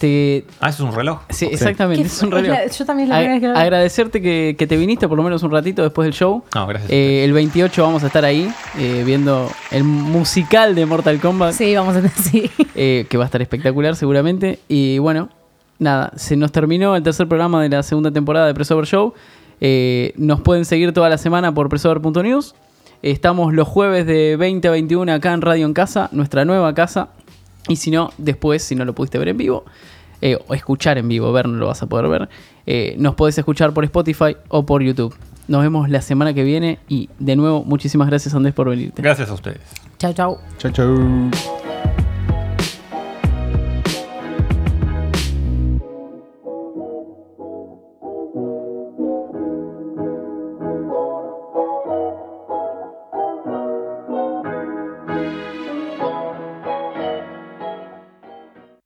[SPEAKER 3] Te,
[SPEAKER 4] Ah, eso es un reloj.
[SPEAKER 3] sí, exactamente,
[SPEAKER 9] ¿Qué
[SPEAKER 3] es un reloj.
[SPEAKER 9] Es la- yo también la
[SPEAKER 3] A-
[SPEAKER 9] primera vez que lo-
[SPEAKER 3] agradecerte que, que te viniste por lo menos un ratito después del show.
[SPEAKER 4] No, gracias.
[SPEAKER 3] Eh, el 28 vamos a estar ahí eh, viendo el musical de Mortal Kombat,
[SPEAKER 9] Sí, vamos a sí.
[SPEAKER 3] eh, que va a estar espectacular seguramente. Y bueno, nada, se nos terminó el tercer programa de la segunda temporada de Pressover Show. Eh, nos pueden seguir toda la semana por pressover.news. Estamos los jueves de 20 a 21 acá en Radio en Casa, nuestra nueva casa. Y si no, después, si no lo pudiste ver en vivo, eh, o escuchar en vivo, ver no lo vas a poder ver, eh, nos podés escuchar por Spotify o por YouTube. Nos vemos la semana que viene y de nuevo, muchísimas gracias Andrés por venirte.
[SPEAKER 4] Gracias a ustedes.
[SPEAKER 9] Chau, chau.
[SPEAKER 5] Chau, chau.